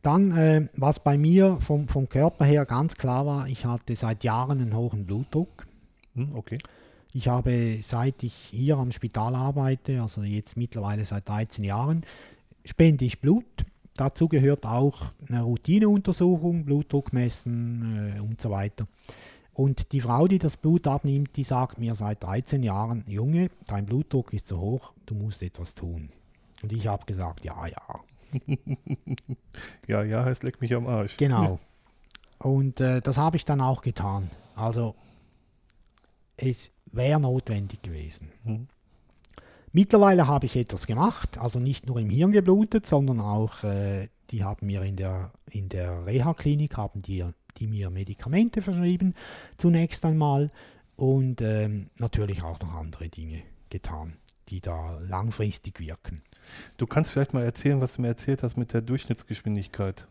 Dann, äh, was bei mir vom, vom Körper her ganz klar war, ich hatte seit Jahren einen hohen Blutdruck. Hm, okay. Ich habe, seit ich hier am Spital arbeite, also jetzt mittlerweile seit 13 Jahren, spende ich Blut. Dazu gehört auch eine Routineuntersuchung, Blutdruck messen äh, und so weiter. Und die Frau, die das Blut abnimmt, die sagt mir seit 13 Jahren, Junge, dein Blutdruck ist so hoch, du musst etwas tun. Und ich habe gesagt, ja, ja, Ja, ja, heißt leck mich am Arsch. Genau. Und äh, das habe ich dann auch getan. Also es wäre notwendig gewesen. Mhm. Mittlerweile habe ich etwas gemacht, also nicht nur im Hirn geblutet, sondern auch, äh, die haben mir in der, in der Reha-Klinik, haben die, die mir Medikamente verschrieben, zunächst einmal. Und ähm, natürlich auch noch andere Dinge getan, die da langfristig wirken. Du kannst vielleicht mal erzählen, was du mir erzählt hast mit der Durchschnittsgeschwindigkeit.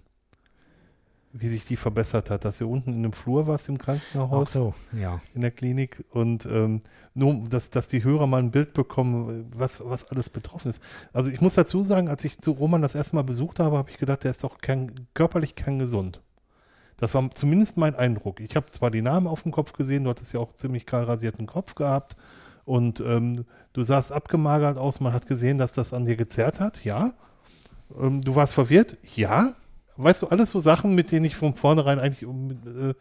Wie sich die verbessert hat, dass du unten in dem Flur warst im Ach Krankenhaus, so, ja. in der Klinik und ähm, nur, dass, dass die Hörer mal ein Bild bekommen, was, was alles betroffen ist. Also ich muss dazu sagen, als ich zu Roman das erste Mal besucht habe, habe ich gedacht, der ist doch kern, körperlich kerngesund. Das war zumindest mein Eindruck. Ich habe zwar die Namen auf dem Kopf gesehen, du hattest ja auch ziemlich kahl rasierten Kopf gehabt und ähm, du sahst abgemagert aus, man hat gesehen, dass das an dir gezerrt hat, ja. Ähm, du warst verwirrt, ja. Weißt du, alles so Sachen, mit denen ich von vornherein eigentlich, mit, äh,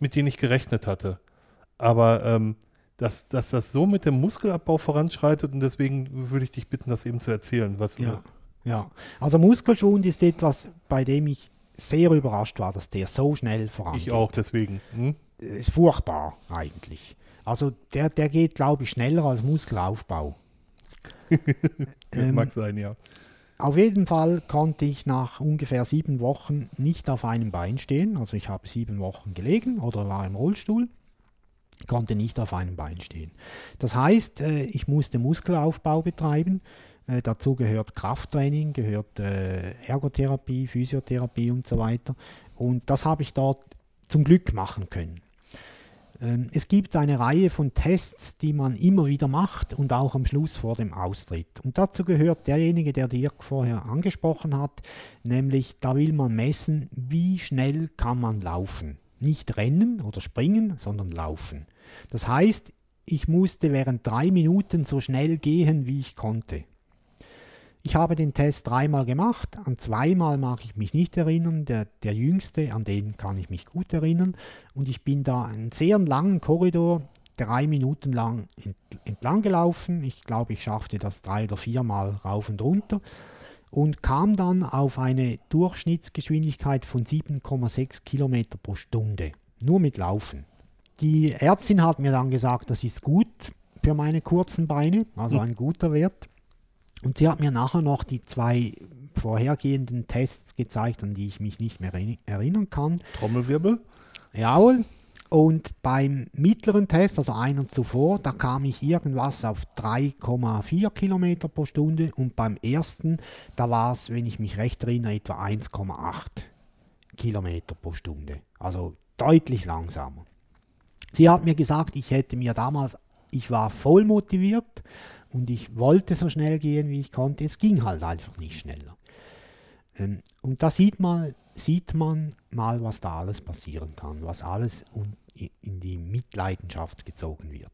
mit denen ich gerechnet hatte. Aber ähm, dass, dass das so mit dem Muskelabbau voranschreitet und deswegen würde ich dich bitten, das eben zu erzählen. Was Ja, ja. Also Muskelschwund ist etwas, bei dem ich sehr überrascht war, dass der so schnell vorangeht. ich auch, deswegen. Hm? Ist furchtbar eigentlich. Also der, der geht, glaube ich, schneller als Muskelaufbau. Ähm, Mag sein, ja. Auf jeden Fall konnte ich nach ungefähr sieben Wochen nicht auf einem Bein stehen. Also ich habe sieben Wochen gelegen oder war im Rollstuhl, konnte nicht auf einem Bein stehen. Das heißt, äh, ich musste Muskelaufbau betreiben. Äh, Dazu gehört Krafttraining, gehört äh, Ergotherapie, Physiotherapie und so weiter. Und das habe ich dort zum Glück machen können. Ähm, Es gibt eine Reihe von Tests, die man immer wieder macht und auch am Schluss vor dem Austritt. Und dazu gehört derjenige, der Dirk vorher angesprochen hat, nämlich da will man messen, wie schnell kann man laufen. Nicht rennen oder springen, sondern laufen. Das heißt, ich musste während drei Minuten so schnell gehen, wie ich konnte. Ich habe den Test dreimal gemacht, an zweimal mag ich mich nicht erinnern, der, der jüngste, an den kann ich mich gut erinnern. Und ich bin da einen sehr langen Korridor, drei Minuten lang ent, entlang gelaufen. Ich glaube, ich schaffte das drei oder viermal rauf und runter und kam dann auf eine Durchschnittsgeschwindigkeit von 7,6 Kilometer pro Stunde. Nur mit Laufen. Die Ärztin hat mir dann gesagt, das ist gut für meine kurzen Beine, also ein guter Wert. Und sie hat mir nachher noch die zwei vorhergehenden Tests gezeigt, an die ich mich nicht mehr erinn- erinnern kann. Trommelwirbel. Jawohl. Und beim mittleren Test, also einer zuvor, da kam ich irgendwas auf 3,4 Kilometer pro Stunde und beim ersten, da war es, wenn ich mich recht erinnere, etwa 1,8 Kilometer pro Stunde. Also deutlich langsamer. Sie hat mir gesagt, ich hätte mir damals, ich war voll motiviert und ich wollte so schnell gehen, wie ich konnte. Es ging halt einfach nicht schneller. Ähm, und da sieht man, sieht man mal, was da alles passieren kann, was alles in die Mitleidenschaft gezogen wird.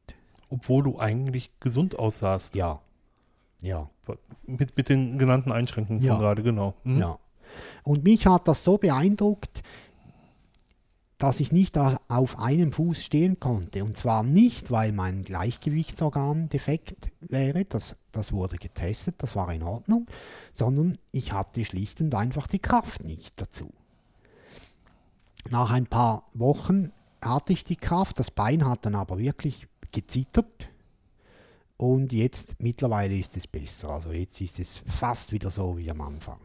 Obwohl du eigentlich gesund aussahst. Ja, ja, Mit, mit den genannten Einschränkungen Ja. von gerade, genau. Mhm. ja. Und mich hat das so beeindruckt, dass ich nicht auf einem Fuß stehen konnte. Und zwar nicht, weil mein Gleichgewichtsorgan defekt wäre, das, das wurde getestet, das war in Ordnung, sondern ich hatte schlicht und einfach die Kraft nicht dazu. Nach ein paar Wochen hatte ich die Kraft, das Bein hat dann aber wirklich gezittert. Und jetzt mittlerweile ist es besser. Also jetzt ist es fast wieder so wie am Anfang.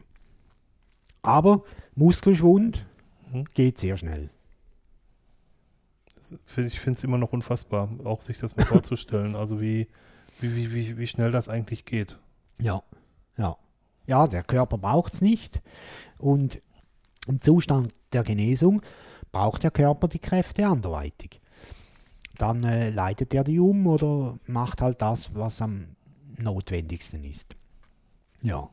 Aber Muskelschwund Mhm. geht sehr schnell. Ich finde es immer noch unfassbar, auch sich das mal vorzustellen. Also wie, wie, wie, wie, wie schnell das eigentlich geht. Ja, ja. Ja, der Körper braucht es nicht. Und im Zustand der Genesung braucht der Körper die Kräfte anderweitig. Dann äh, leitet er die um oder macht halt das, was am notwendigsten ist. Ja,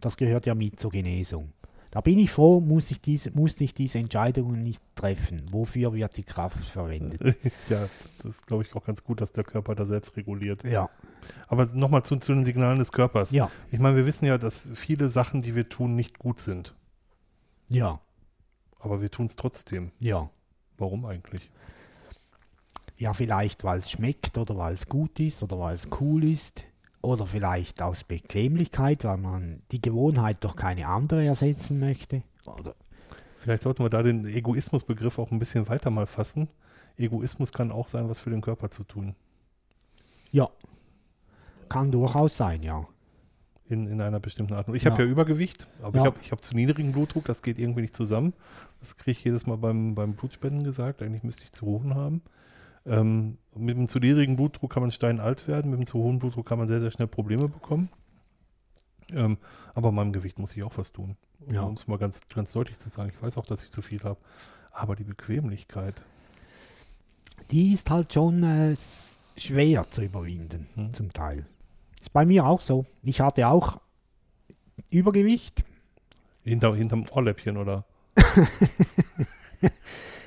das gehört ja mit zur Genesung. Da bin ich froh, muss ich diese, musste ich diese Entscheidungen nicht treffen. Wofür wird die Kraft verwendet? ja, das ist, glaube ich, auch ganz gut, dass der Körper da selbst reguliert. Ja, Aber nochmal zu, zu den Signalen des Körpers. ja, Ich meine, wir wissen ja, dass viele Sachen, die wir tun, nicht gut sind. ja, Aber wir tun es trotzdem. ja. Warum eigentlich? Ja, vielleicht weil es schmeckt oder weil es gut ist oder weil es cool ist. Oder vielleicht aus Bequemlichkeit, weil man die Gewohnheit durch keine andere ersetzen möchte. Oder, Vielleicht sollten wir da den Egoismusbegriff auch ein bisschen weiter mal fassen. Egoismus kann auch sein, was für den Körper zu tun. ja, kann durchaus sein, ja. In, in einer bestimmten Art. und- Ich Ja. habe ja Übergewicht, aber Ja. ich habe ich hab zu niedrigen Blutdruck, das geht irgendwie nicht zusammen. Das kriege ich jedes Mal beim, beim Blutspenden gesagt. Eigentlich müsste ich zu hohen haben. Ähm, mit einem zu niedrigen Blutdruck kann man steinalt werden, mit einem zu hohen Blutdruck kann man sehr, sehr schnell Probleme bekommen. Ähm, aber meinem Gewicht muss ich auch was tun. Ja. Um es mal ganz, ganz deutlich zu sagen. Ich weiß auch, dass ich zu viel habe. Aber die Bequemlichkeit, Die ist halt schon äh, schwer zu überwinden, Hm. zum Teil. Ist bei mir auch so. Ich hatte auch Übergewicht. hinter, hinterm Ohrläppchen oder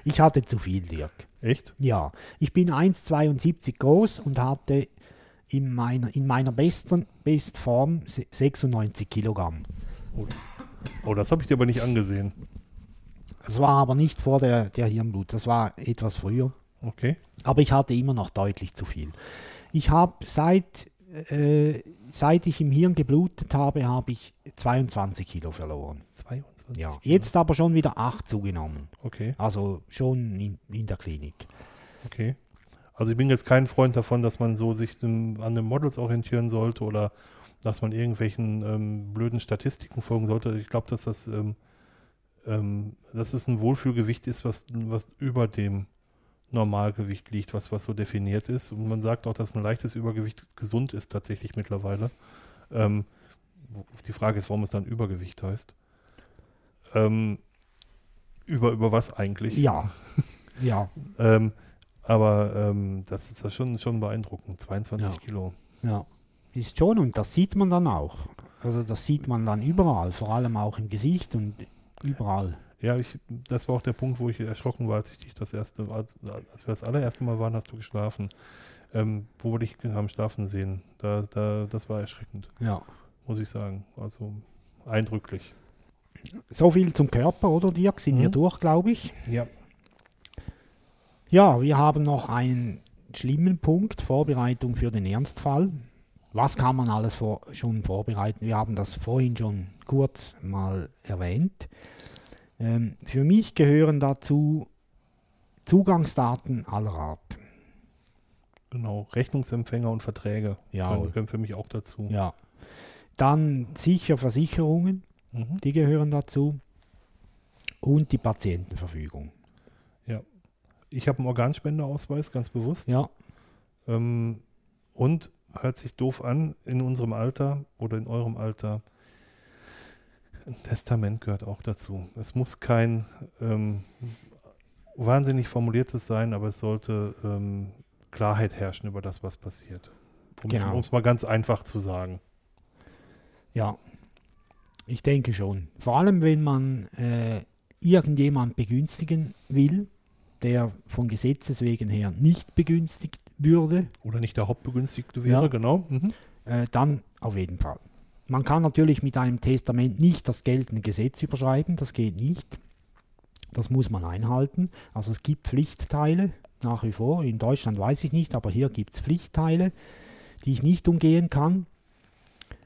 Ich hatte zu viel, Dirk. Echt? Ja, ich bin 1,72 groß und hatte in meiner, in meiner besten Bestform se- 96 Kilogramm. Oh, das habe ich dir aber nicht angesehen. Das war aber nicht vor der, der Hirnblut, das war etwas früher. Okay. Aber ich hatte immer noch deutlich zu viel. Ich habe seit, äh, seit ich im Hirn geblutet habe, habe ich 22 Kilo verloren. 22. Ja, jetzt aber schon wieder 8 zugenommen. Okay, Also schon in, in der Klinik. okay. Also ich bin jetzt kein Freund davon, dass man so sich dem, an den Models orientieren sollte oder dass man irgendwelchen ähm, blöden Statistiken folgen sollte. Ich glaube, dass das, ähm, ähm, dass es ein Wohlfühlgewicht ist, was, was über dem Normalgewicht liegt, was, was so definiert ist. Und man sagt auch, dass ein leichtes Übergewicht gesund ist tatsächlich mittlerweile. Ähm, die Frage ist, warum es dann Übergewicht heißt. Ähm, über, über was eigentlich? Ja, ja, Ähm, aber ähm, das ist das schon, schon beeindruckend. 22 Ja. Kilo. ja. Ist schon und das sieht man dann auch. Also das sieht man dann überall, vor allem auch im Gesicht und überall. Ja, ich, das war auch der Punkt, wo ich erschrocken war, als ich dich das erste, als, als wir das allererste Mal waren, hast du geschlafen. Ähm, wo wir dich haben schlafen sehen. Da, da, das war erschreckend, Ja. muss ich sagen. Also eindrücklich. So viel zum Körper, oder Dirk? Sind wir Mhm. durch, glaube ich. Ja. Ja, wir haben noch einen schlimmen Punkt, Vorbereitung für den Ernstfall. Was kann man alles vor, schon vorbereiten? Wir haben das vorhin schon kurz mal erwähnt. Ähm, für mich gehören dazu Zugangsdaten aller Art. Genau. Rechnungsempfänger und Verträge Ja, gehören, gehören für mich auch dazu. ja. Dann sicher Versicherungen, Mhm. die gehören dazu. Und die Patientenverfügung. Ich habe einen Organspendeausweis, ganz bewusst. Ja, Ähm, und hört sich doof an, in unserem Alter oder in eurem Alter, ein Testament gehört auch dazu. Es muss kein ähm, wahnsinnig formuliertes sein, aber es sollte ähm, Klarheit herrschen über das, was passiert. Um Genau. es mal ganz einfach zu sagen. ja. Ich denke schon. Vor allem, wenn man äh, irgendjemand begünstigen will, der von Gesetzes wegen her nicht begünstigt würde, Oder nicht der Hauptbegünstigte wäre, Ja. genau. Mhm. äh, dann auf jeden Fall. Man kann natürlich mit einem Testament nicht das geltende Gesetz überschreiben, das geht nicht. Das muss man einhalten. Also es gibt Pflichtteile nach wie vor. In Deutschland weiß ich nicht, aber hier gibt es Pflichtteile, die ich nicht umgehen kann.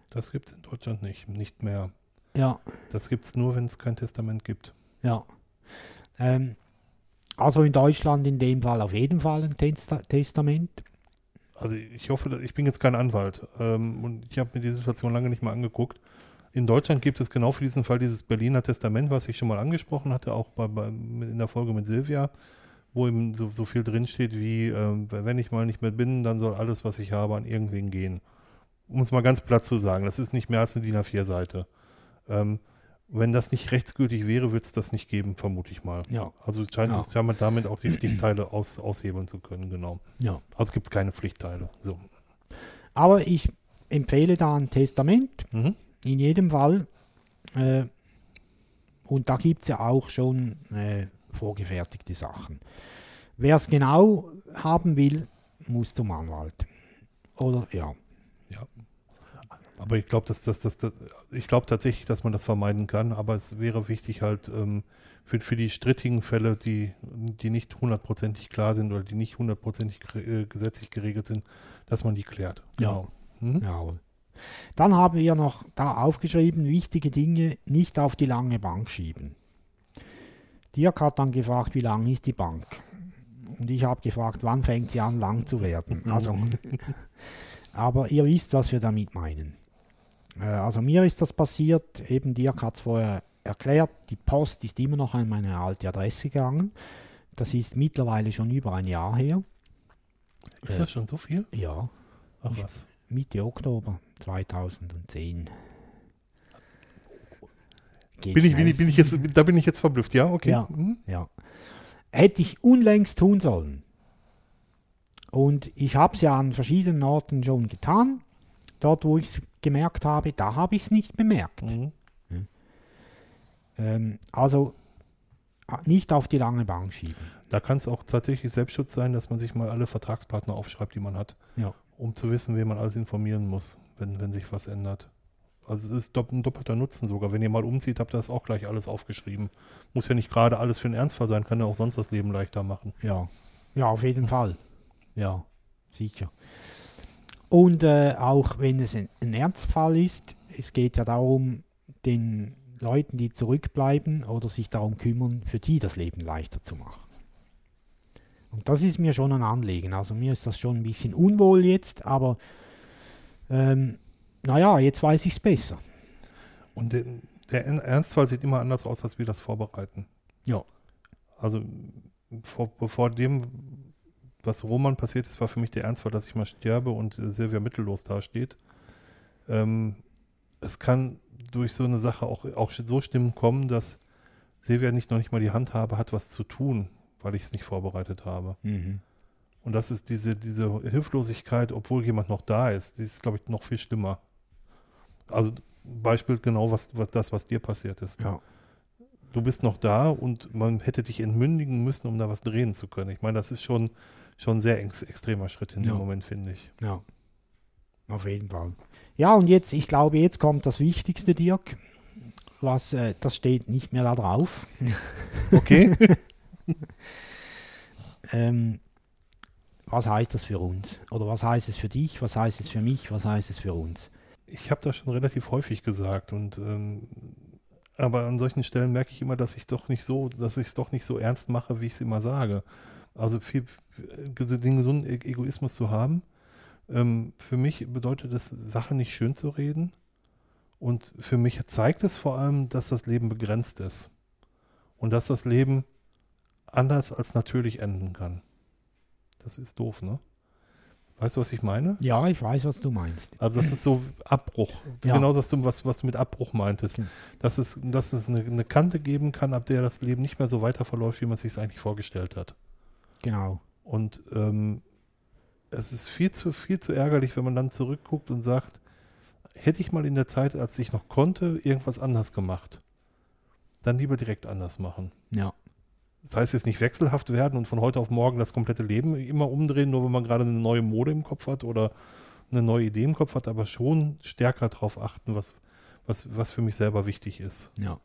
Das gibt es in Deutschland nicht, nicht mehr. Ja, Das gibt es nur, wenn es kein Testament gibt. ja. Ähm, also in Deutschland in dem Fall auf jeden Fall ein Testa Testament. Also ich hoffe, ich bin jetzt kein Anwalt ähm, und ich habe mir die Situation lange nicht mal angeguckt. In Deutschland gibt es genau für diesen Fall dieses Berliner Testament, was ich schon mal angesprochen hatte, auch bei, bei, in der Folge mit Silvia, wo eben so, so viel drinsteht wie, ähm, wenn ich mal nicht mehr bin, dann soll alles, was ich habe, an irgendwen gehen. Um es mal ganz platt zu sagen, das ist nicht mehr als eine DIN A4-Seite. Ähm, wenn das nicht rechtsgültig wäre, wird es das nicht geben, vermute ich mal. Ja. Also scheint Ja. es damit, damit auch die Pflichtteile aus, aushebeln zu können, genau. Ja. Also gibt es keine Pflichtteile. So. Aber ich empfehle da ein Testament. Mhm. In jedem Fall. Äh, und da gibt es ja auch schon äh, vorgefertigte Sachen. Wer es genau haben will, muss zum Anwalt. Oder ja. Aber ich glaube, dass, dass, dass, dass, ich glaube tatsächlich, dass man das vermeiden kann, aber es wäre wichtig halt ähm, für, für die strittigen Fälle, die, die nicht hundertprozentig klar sind oder die nicht hundertprozentig äh, gesetzlich geregelt sind, dass man die klärt. Ja. Mhm. Jawohl. Dann haben wir noch da aufgeschrieben, wichtige Dinge nicht auf die lange Bank schieben. Dirk hat dann gefragt, wie lang ist die Bank? Und ich habe gefragt, wann fängt sie an, lang zu werden? Also, aber ihr wisst, was wir damit meinen. Äh, Also mir ist das passiert, eben Dirk hat es vorher erklärt, die Post ist immer noch an meine alte Adresse gegangen. Das ist mittlerweile schon über ein Jahr her. Ist das schon so viel? Ja, Ach was. Mitte Oktober 2010. Geht Bin ich, bin ich, bin ich jetzt, da bin ich jetzt verblüfft, ja? Okay. Ja. Mhm. Ja. Hätte ich unlängst tun sollen. Und ich habe es ja an verschiedenen Orten schon getan. Dort, wo ich es gemerkt habe, da habe ich es nicht bemerkt. Mhm. Ähm, also nicht auf die lange Bank schieben. Da kann es auch tatsächlich Selbstschutz sein, dass man sich mal alle Vertragspartner aufschreibt, die man hat, Ja. um zu wissen, wen man alles informieren muss, wenn, wenn sich was ändert. Also es ist ein doppelter Nutzen sogar. Wenn ihr mal umzieht, habt ihr das auch gleich alles aufgeschrieben. Muss ja nicht gerade alles für einen Ernstfall sein, kann ja auch sonst das Leben leichter machen. Ja, ja, auf jeden Fall. Ja, sicher. Und äh, auch wenn es ein, ein Ernstfall ist, es geht ja darum, den Leuten, die zurückbleiben oder sich darum kümmern, für die das Leben leichter zu machen. Und das ist mir schon ein Anliegen. Also mir ist das schon ein bisschen unwohl jetzt, aber ähm, naja, jetzt weiß ich es besser. Und der, der Ernstfall sieht immer anders aus, als wir das vorbereiten. Ja. Also vor, bevor dem, was Roman passiert ist, war für mich der Ernstfall, dass ich mal sterbe und äh, Silvia mittellos dasteht. Ähm, es kann durch so eine Sache auch, auch so Stimmen kommen, dass Silvia nicht noch nicht mal die Handhabe hat, was zu tun, weil ich es nicht vorbereitet habe. Und das ist diese, diese Hilflosigkeit, obwohl jemand noch da ist, die ist, glaube ich, noch viel schlimmer. Also Beispiel genau was, was das, was dir passiert ist. Ja. Du bist noch da und man hätte dich entmündigen müssen, um da was drehen zu können. Ich meine, das ist schon, schon ein sehr ex extremer Schritt in Ja. dem Moment, finde ich. Ja, auf jeden Fall. Ja, und jetzt, ich glaube, jetzt kommt das Wichtigste, Dirk. Was, äh, das steht nicht mehr da drauf. Okay? Ähm, was heißt das für uns? Oder was heißt es für dich? Was heißt es für mich? Was heißt es für uns? ich habe das schon relativ häufig gesagt und ähm, aber an solchen Stellen merke ich immer, dass ich doch nicht so, dass ich es doch nicht so ernst mache, wie ich es immer sage. Also viel, den gesunden E- Egoismus zu haben. Ähm, für mich bedeutet es, Sachen nicht schön zu reden. Und für mich zeigt es vor allem, dass das Leben begrenzt ist. Und dass das Leben anders als natürlich enden kann. Das ist doof, ne? Weißt du, was ich meine? Ja, ich weiß, was du meinst. Also das ist so Abbruch. Ja. Genau das, was, was du mit Abbruch meintest. Hm. Dass es, dass es eine, eine Kante geben kann, ab der das Leben nicht mehr so weiter verläuft, wie man es sich eigentlich vorgestellt hat. Genau. Und ähm, es ist viel zu, viel zu ärgerlich, wenn man dann zurückguckt und sagt, hätte ich mal in der Zeit, als ich noch konnte, irgendwas anders gemacht, dann lieber direkt anders machen. Ja. Das heißt jetzt nicht wechselhaft werden und von heute auf morgen das komplette Leben immer umdrehen, nur wenn man gerade eine neue Mode im Kopf hat oder eine neue Idee im Kopf hat, aber schon stärker darauf achten, was, was, was für mich selber wichtig ist. Ja.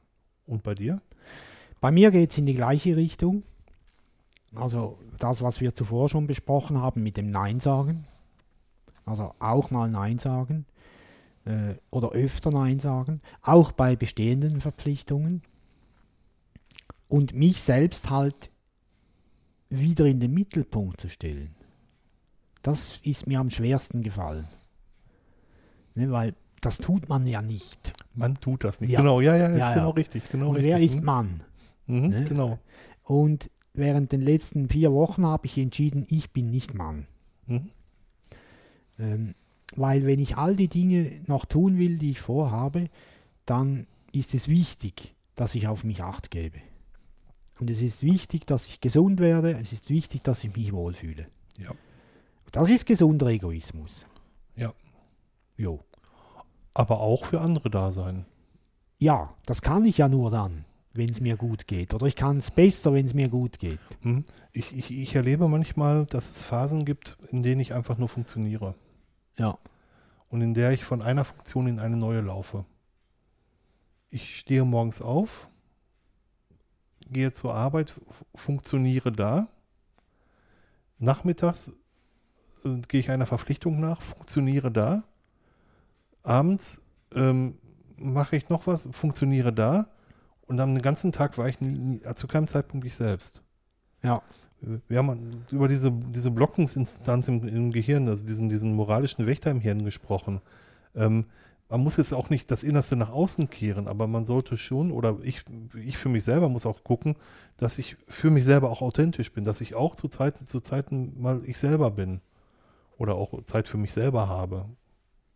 Und bei dir? Bei mir geht es in die gleiche Richtung. Also das, was wir zuvor schon besprochen haben mit dem Nein sagen. Also auch mal Nein sagen. Äh, oder öfter Nein sagen. Auch bei bestehenden Verpflichtungen. Und mich selbst halt wieder in den Mittelpunkt zu stellen. Das ist mir am schwersten gefallen. Ne, weil das tut man ja nicht. Man tut das nicht. Ja. Genau, ja, ja, ist Ja, ja. genau richtig. Genau Und richtig. wer ist Mhm. man? Mhm, ne? Genau. Und während den letzten vier Wochen habe ich entschieden, ich bin nicht Mann. Mhm. Ähm, weil wenn ich all die Dinge noch tun will, die ich vorhabe, dann ist es wichtig, dass ich auf mich acht gebe. Und es ist wichtig, dass ich gesund werde. Es ist wichtig, dass ich mich wohlfühle. Ja. Das ist gesunder Egoismus. Ja. Jo. Aber auch für andere da sein. Ja, das kann ich ja nur dann, wenn es mir gut geht. Oder ich kann es besser, wenn es mir gut geht. Mhm. Ich, ich, ich erlebe manchmal, dass es Phasen gibt, in denen ich einfach nur funktioniere. Ja. und in der ich von einer Funktion in eine neue laufe. Ich stehe morgens auf, gehe zur Arbeit, funktioniere da. Nachmittags äh, gehe ich einer Verpflichtung nach, funktioniere da. Abends ähm, mache ich noch was, funktioniere da. Und am ganzen Tag war ich nie, nie, zu keinem Zeitpunkt ich selbst. Ja. Wir haben über diese, diese Blockungsinstanz im, im Gehirn, also diesen, diesen moralischen Wächter im Hirn gesprochen. Ähm, man muss jetzt auch nicht das Innerste nach außen kehren, aber man sollte schon, oder ich, ich für mich selber muss auch gucken, dass ich für mich selber auch authentisch bin, dass ich auch zu Zeiten, zu Zeiten mal ich selber bin. Oder auch Zeit für mich selber habe.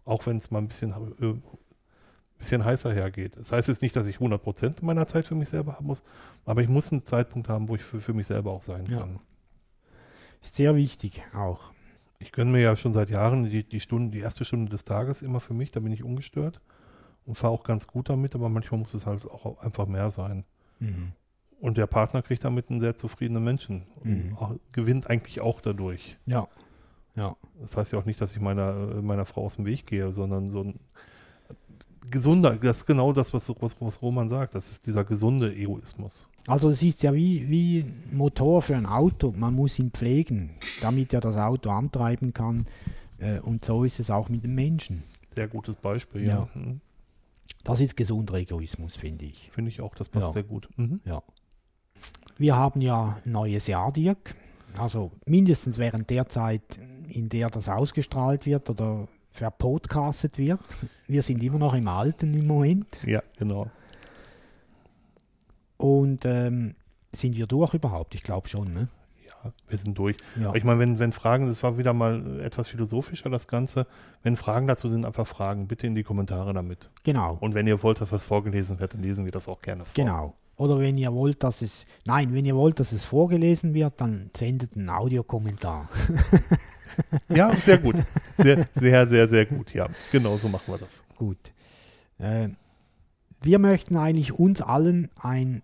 Auch wenn es mal ein bisschen, äh, bisschen heißer hergeht. Das heißt jetzt nicht, dass ich 100% meiner Zeit für mich selber haben muss, aber ich muss einen Zeitpunkt haben, wo ich für, für mich selber auch sein Ja. kann. Ist sehr wichtig auch. Ich gönne mir ja schon seit Jahren die, die Stunde, die erste Stunde des Tages immer für mich, da bin ich ungestört und fahre auch ganz gut damit, aber manchmal muss es halt auch einfach mehr sein. Mhm. Und der Partner kriegt damit einen sehr zufriedenen Menschen Mhm. und auch, gewinnt eigentlich auch dadurch. Ja. Ja. Das heißt ja auch nicht, dass ich meiner, meiner Frau aus dem Weg gehe, sondern so ein gesunder, das ist genau das, was, was, Roman sagt, das ist dieser gesunde Egoismus. Also es ist ja wie, wie ein Motor für ein Auto. Man muss ihn pflegen, damit er das Auto antreiben kann. Äh, Und so ist es auch mit dem Menschen. Sehr gutes Beispiel, ja. Ja. Mhm. Das ist gesunder Egoismus, finde ich. Finde ich auch, das passt Ja. sehr gut. Mhm. Ja. Wir haben ja ein neues Jahr, Dirk. Also mindestens während der Zeit, in der das ausgestrahlt wird oder verpodcastet wird. Wir sind immer noch im Alten im Moment. Ja, genau. Und ähm, sind wir durch überhaupt? Ich glaube schon, ne? Ja, wir sind durch. Ja. Ich meine, wenn, wenn Fragen, das war wieder mal etwas philosophischer, das Ganze. Wenn Fragen dazu sind, einfach Fragen. Bitte in die Kommentare damit. Genau. Und wenn ihr wollt, dass was vorgelesen wird, dann lesen wir das auch gerne vor. Genau. Oder wenn ihr wollt, dass es, nein, wenn ihr wollt, dass es vorgelesen wird, dann sendet einen Audiokommentar. Ja, sehr gut. Sehr, sehr, sehr, sehr gut. Ja, genau so machen wir das. Gut. Äh, wir möchten eigentlich uns allen ein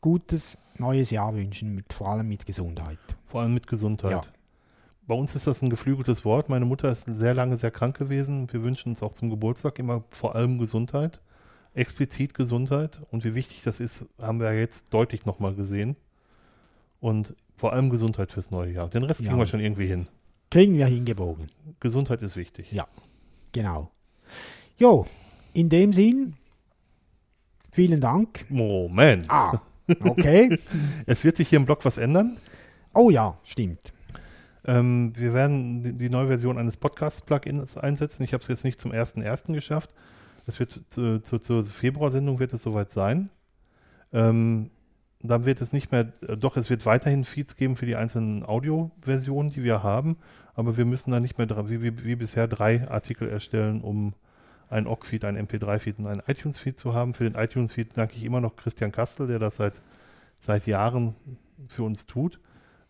gutes neues Jahr wünschen, mit, vor allem mit Gesundheit. Vor allem mit Gesundheit. Ja. Bei uns ist das ein geflügeltes Wort. Meine Mutter ist sehr lange sehr krank gewesen. Wir wünschen uns auch zum Geburtstag immer vor allem Gesundheit. Explizit Gesundheit. Und wie wichtig das ist, haben wir jetzt deutlich nochmal gesehen. Und vor allem Gesundheit fürs neue Jahr. Den Rest kriegen Ja. wir schon irgendwie hin. Kriegen wir hingebogen. Gesundheit ist wichtig. Ja. Genau. Jo, in dem Sinn, vielen Dank. Moment. Ah, okay. Es wird sich hier im Blog was ändern. Oh ja, stimmt. Ähm, wir werden die, neue Version eines Podcast-Plugins einsetzen. Ich habe es jetzt nicht zum 1.1. geschafft. Es wird zu, zu, zur Februarsendung wird es soweit sein. Ähm, dann wird es nicht mehr, äh, doch es wird weiterhin Feeds geben für die einzelnen Audioversionen, die wir haben, aber wir müssen dann nicht mehr wie, wie, wie bisher drei Artikel erstellen, um ein OGG-Feed, ein MP3-Feed und ein iTunes-Feed zu haben. Für den iTunes-Feed danke ich immer noch Christian Kastel, der das seit, seit Jahren für uns tut.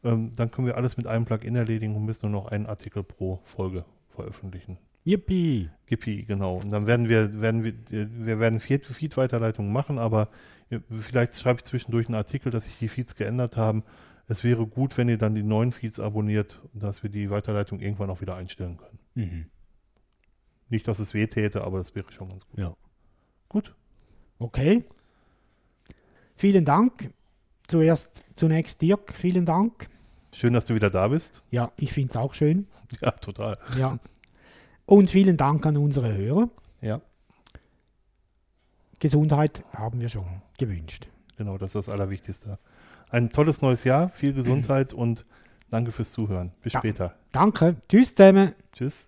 Ähm, dann können wir alles mit einem Plugin erledigen und müssen nur noch einen Artikel pro Folge veröffentlichen. Yippie! Gippy, genau. Und dann werden wir, werden wir, wir werden Feed- Feed-Weiterleitungen machen, aber äh, vielleicht schreibe ich zwischendurch einen Artikel, dass sich die Feeds geändert haben. Es wäre gut, wenn ihr dann die neuen Feeds abonniert, dass wir die Weiterleitung irgendwann auch wieder einstellen können. Mhm. Nicht, dass es weh täte, aber das wäre schon ganz gut. Ja. Gut. Okay. Vielen Dank. Zuerst, zunächst Dirk, vielen Dank. Schön, dass du wieder da bist. Ja, ich finde es auch schön. Ja, total. Ja. Und vielen Dank an unsere Hörer. Ja, Gesundheit haben wir schon gewünscht. genau, das ist das Allerwichtigste. Ein tolles neues Jahr, viel Gesundheit und danke fürs Zuhören. Bis Ja. später. Danke. Tschüss zusammen. Tschüss.